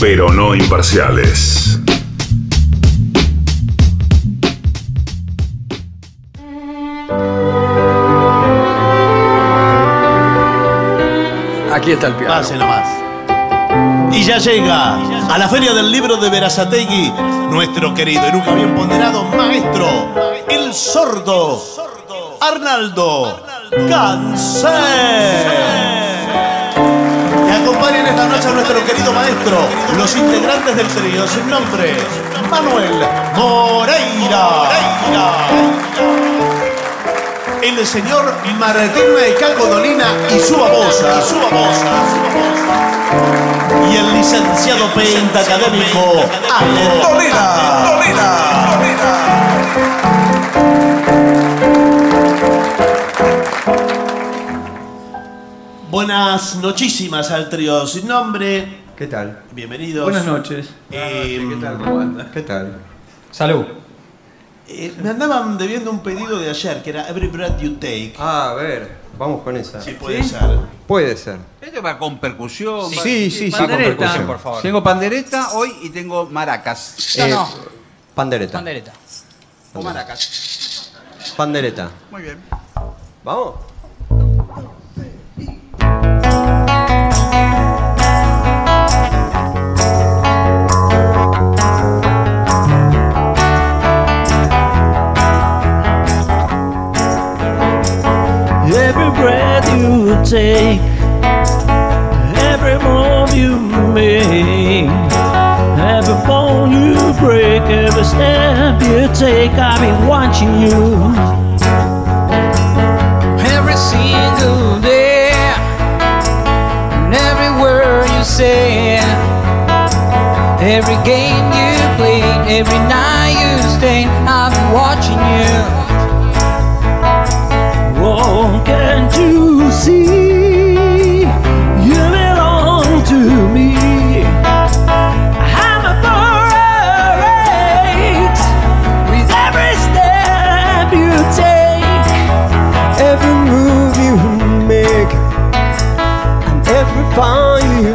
Pero no imparciales. Aquí está el piano. Pase nomás. Y ya llega a la Feria del Libro de Verazategui nuestro querido y nunca bien ponderado maestro, el sordo, Arnaldo Cáncer. Acompañen esta noche a nuestro querido maestro, los integrantes del trío sin nombre, Manuel Moreira. El señor Martín de Calgodolina y su babosa. Y su el licenciado pentacadémico Ale Dolina. Buenas nochísimas al trío sin nombre. ¿Qué tal? Bienvenidos. Buenas noches. Eh, ¿Qué tal? ¿Cómo andas? ¿Qué tal? Salud. eh, me andaban debiendo un pedido de ayer que era Every Breath You Take. Ah, a ver, vamos con esa. Si puede ¿Sí? ser. Puede ser. Esto va con percusión. va- Sí, sí, sí, con percusión. por favor. Tengo pandereta hoy y tengo maracas. Eh, Pandereta. Pandereta. O maracas. Pandereta. Muy bien. ¿Vamos? Take, every move you make, every bone you break, every step you take, I've been watching you. every single day and every word you say every game you play every night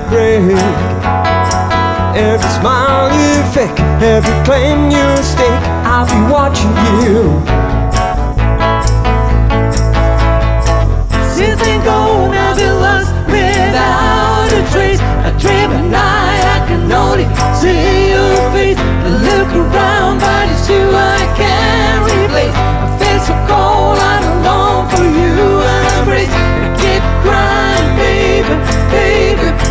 break. Every smile you fake Every claim you stake I'll be watching you. Since ain't gone I've been lost without a trace. A dream at night I can only see your face. I look around but it's you I can't replace. I feel so cold I'm alone for you and embrace I keep crying baby, baby.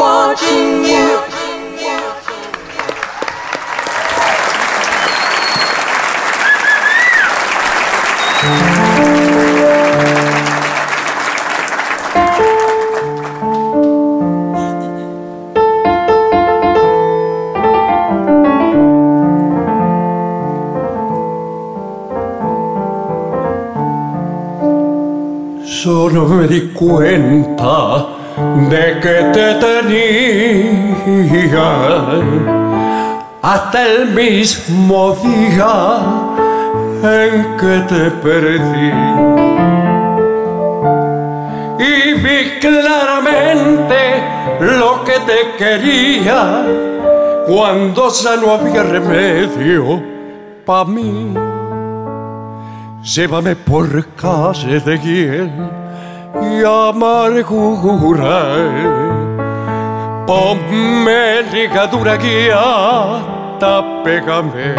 Yo no me di cuenta de que te tenía hasta el mismo día en que te perdí. Y vi claramente lo que te quería cuando ya no había remedio pa' mí. Llévame por calle de hiel y amargura. Ponme ligadura guiata, pégame.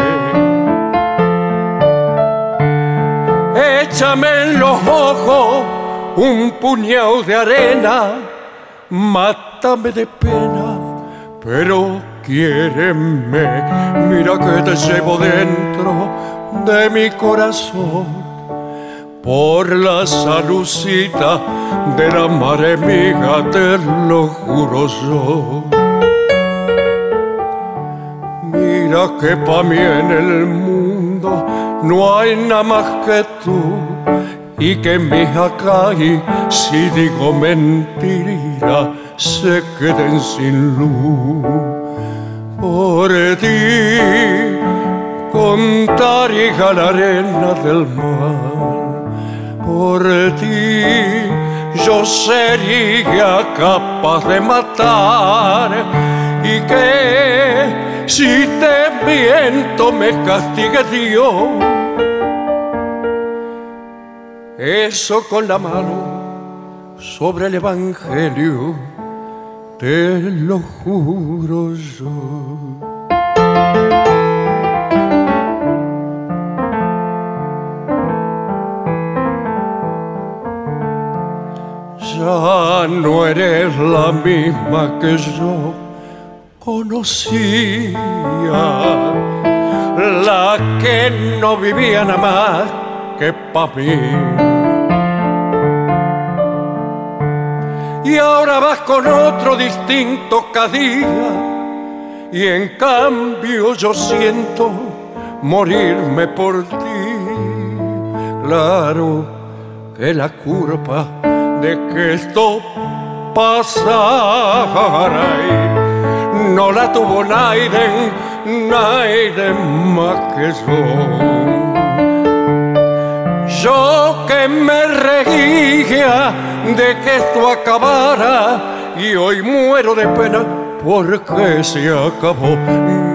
Échame en los ojos un puñado de arena, mátame de pena, pero quiéreme. Mira que te llevo dentro de mi corazón por la salucita de la madre amiga, te lo juro yo. Mira que pa' mí en el mundo no hay nada más que tú y que mis acá si digo mentira se queden sin luz por ti contaría la arena del mar. Por ti yo sería capaz de matar y que si te miento me castigue Dios. Eso con la mano sobre el Evangelio, te lo juro yo. Ya no eres la misma que yo conocía, la que no vivía nada más que pa' mí. Y ahora vas con otro distinto cada día, y en cambio yo siento morirme por ti. Claro que la culpa de que esto pasara y no la tuvo Naiden, Naiden más que yo. Yo que me reía de que esto acabara y hoy muero de pena porque se acabó.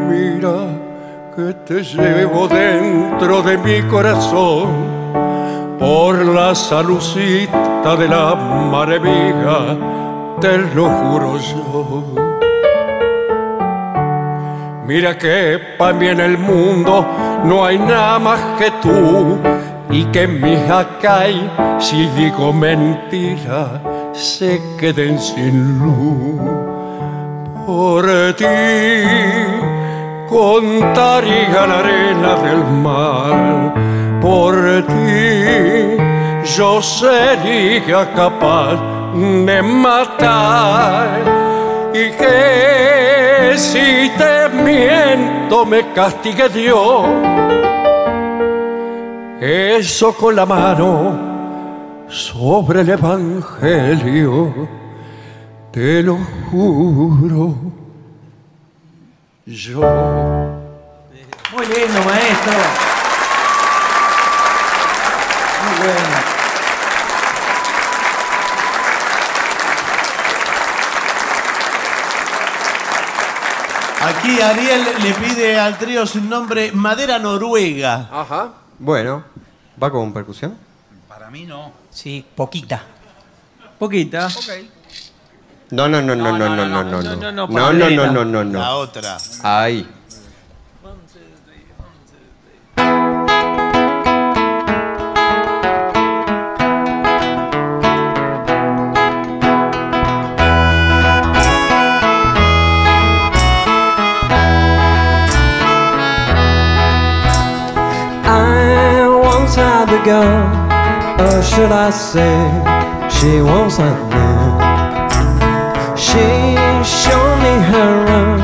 Mira que te llevo dentro de mi corazón por la salucita de la maravilla, te lo juro yo. Mira que para mí en el mundo no hay nada más que tú y que mis acay, si digo mentira, se queden sin luz. Por ti contaría la arena del mar yo sería capaz de matar y que si te miento me castigue Dios. Eso con la mano sobre el Evangelio, te lo juro yo. Muy lindo, maestro. Muy bueno. Aquí Ariel le pide al trío su nombre Madera Noruega. Ajá. Bueno, ¿va con percusión? Para mí no. Sí, poquita. Poquita. No, no, no, no, no, no, no, no, no. no, no, No, no, Pandereta. no, no, no, no. La otra. Ahí. I once had the a or should I say, she wants a man. She showed me her room,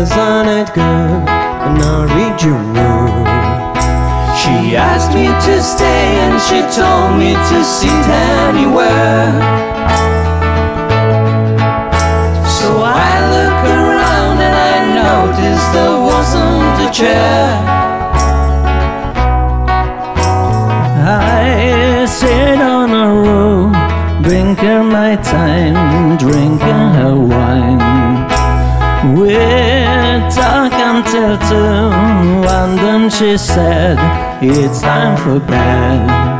isn't it good? And I'll read you mood. She asked me to stay and she told me to sit anywhere. So I look around and I noticed there wasn't a chair. Drinking my time, drinking her wine. We talk until two, and then she said, It's time for bed.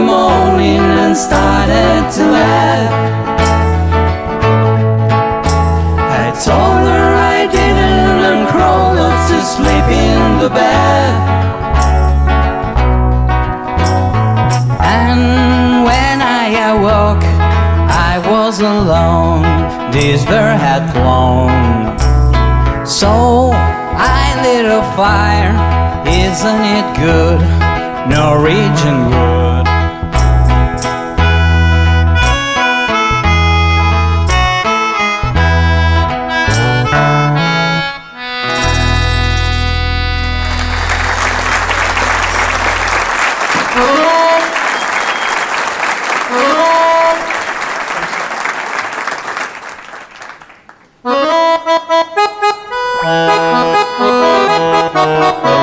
The morning and started to laugh. I told her I didn't and crawled off to sleep in the bed. And when I awoke, I was alone. This bird had flown. So I lit a fire. Isn't it good? Norwegian wood. Bueno,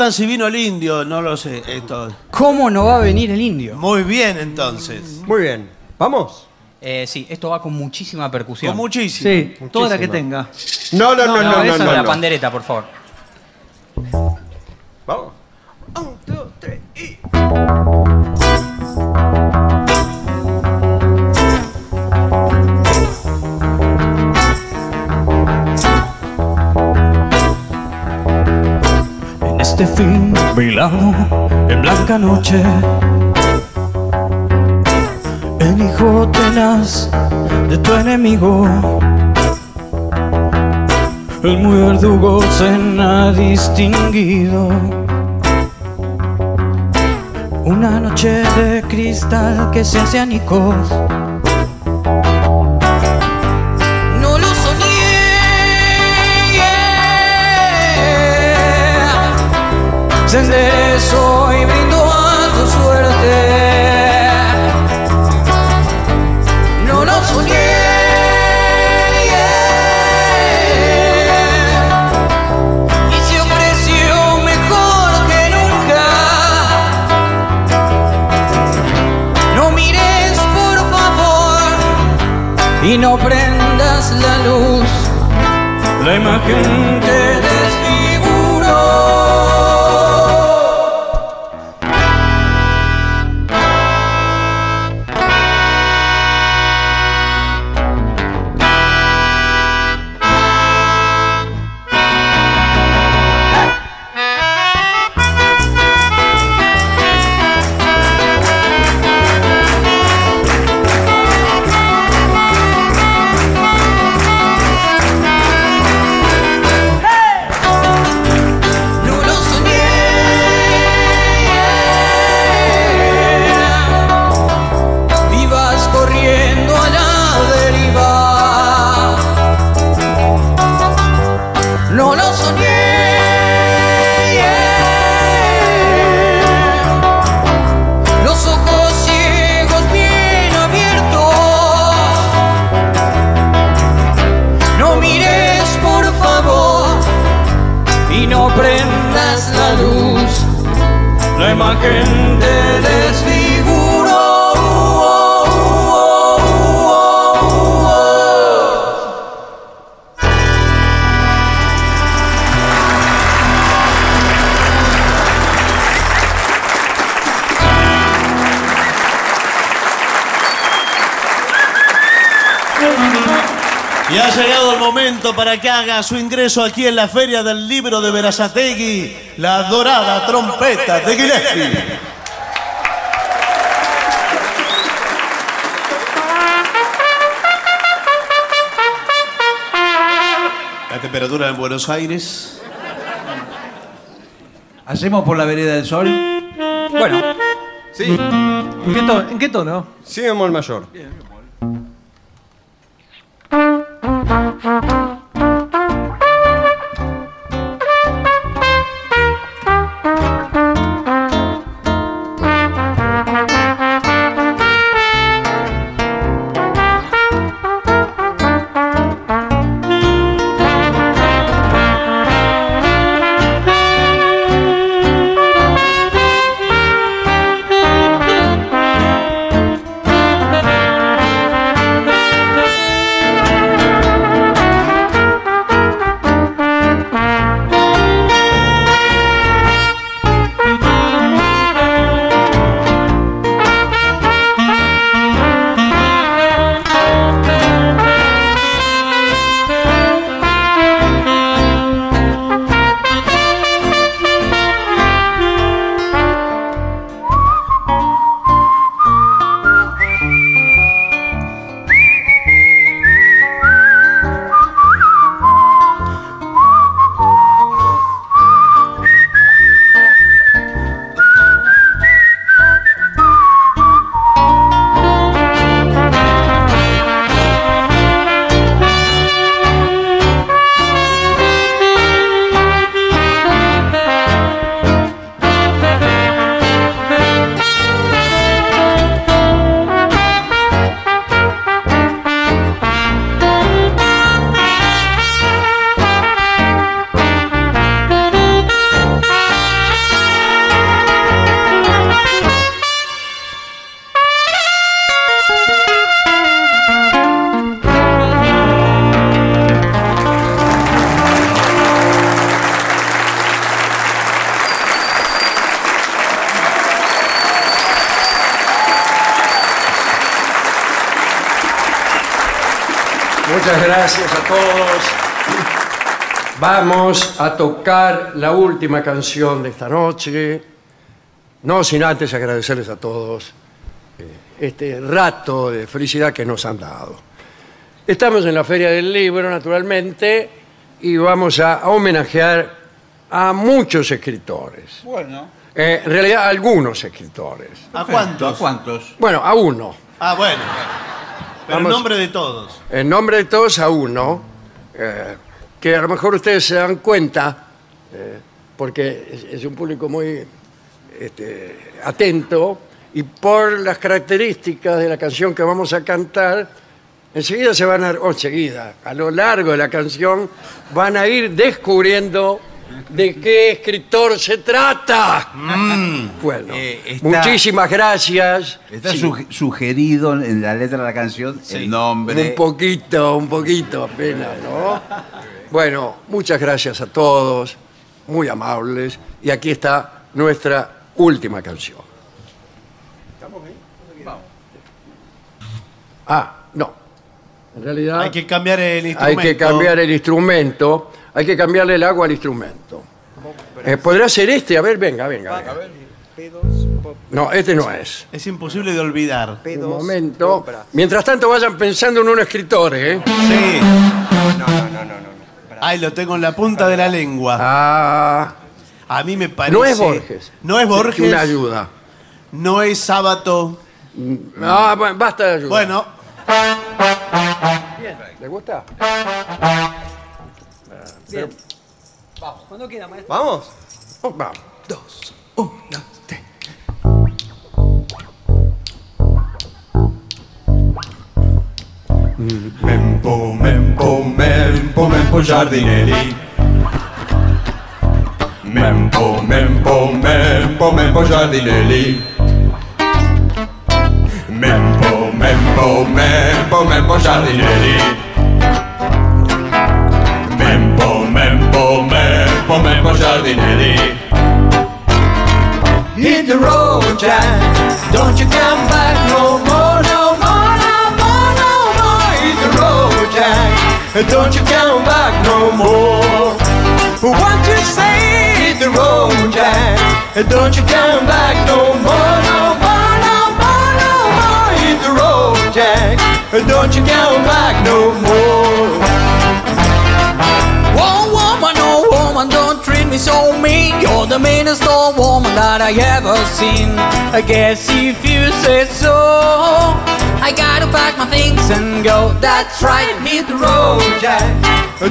preguntan si vino el indio, no lo sé. Esto. ¿Cómo no va a venir el indio? Muy bien, entonces. Muy bien. ¿Vamos? Eh, sí, esto va con muchísima percusión. Con muchísima. Sí, toda la que tenga. No, no, no, no, no, eso no, de la no. pandereta, por favor. En blanca noche, el hijo tenaz de tu enemigo, el muy verdugo se ha distinguido. Una noche de cristal que se hace añicos. No lo soñé. Se enderezó y brindó a tu suerte. No lo soñé. Y se ofreció mejor que nunca. No mires por favor y no prendas la luz. la imagen te haga su ingreso aquí en la Feria del Libro de Verazategui, la dorada trompeta de Gillespie. La temperatura en Buenos Aires. ¿Hacemos por la vereda del sol? Bueno, Sí, ¿En qué, to- en qué tono? sí mayor. Muchas Vamos a tocar la última canción de esta noche. No sin antes agradecerles a todos eh, este rato de felicidad que nos han dado. Estamos en la Feria del Libro, naturalmente, y vamos a homenajear a muchos escritores. Bueno. Eh, en realidad, a algunos escritores. ¿A cuántos? ¿A cuántos? Bueno, a uno. Ah, bueno. Pero en nombre de todos. En nombre de todos a uno, eh, que a lo mejor ustedes se dan cuenta, eh, porque es, es un público muy este, atento, y por las características de la canción que vamos a cantar, enseguida se van a, o enseguida, a lo largo de la canción, van a ir descubriendo de qué escritor se trata. Bueno, Eh, está- muchísimas gracias. Está Sí. sugerido en la letra de la canción el nombre. Un poquito, un poquito apenas, ¿no? Bueno, muchas gracias a todos, muy amables. Y aquí está nuestra última canción. Ah, no. En realidad Hay que cambiar el hay instrumento. que cambiar el instrumento. Hay que cambiarle el agua al instrumento. Eh, ¿Podrá ser este? A ver, venga, venga. venga. No, este no es. Es imposible de olvidar. Un momento. Mientras tanto vayan pensando en un escritor, ¿eh? Sí. Ay, lo tengo en la punta de la lengua. Ah. A mí me parece. No es Borges. No es Borges. Una ayuda. No es Sábato. Ah, bueno, basta de ayuda. Bueno, Bien. ¿Le gusta? Bien. Vamos, cuando quiera, maestro. ¿Vamos? Vamos. Dos, uno, Mempo, mempo, mempo, mempo giardinelli. Mempo, mempo, mempo, mempo giardinelli. Mempo, mempo, mempo, mempo giardinelli. Mempo, mempo, mempo, mempo giardinelli. Hit the road, Jack. Don't you come Don't you come back no more. What you say? The road, Jack. Don't you come back no more, no more, no more, no more. Hit the road, Jack. Don't you come back no more. Oh woman, oh woman, don't treat me so mean. You're the meanest old woman that I ever seen. I guess if you say so, I gotta pack my things and go. That's right, hit the road, Jack.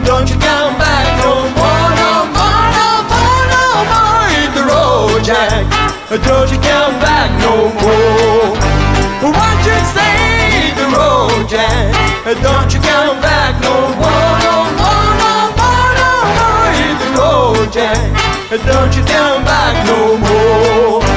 Don't you come back no more, no more, no more, no more. Hit the road, Jack. Don't you come back no more. What you say? Hit the road, Jack. Don't you come back no more, no more, no more, no more. Hit the road, Jack. Don't you come back no more.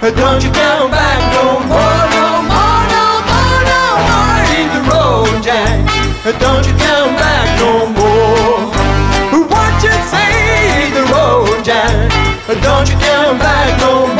Don't you come back no more, no more, no more, no more. Hit the road, Jack. Don't you come back no more. What you say? Hit the road, Jack. Don't you come back no more,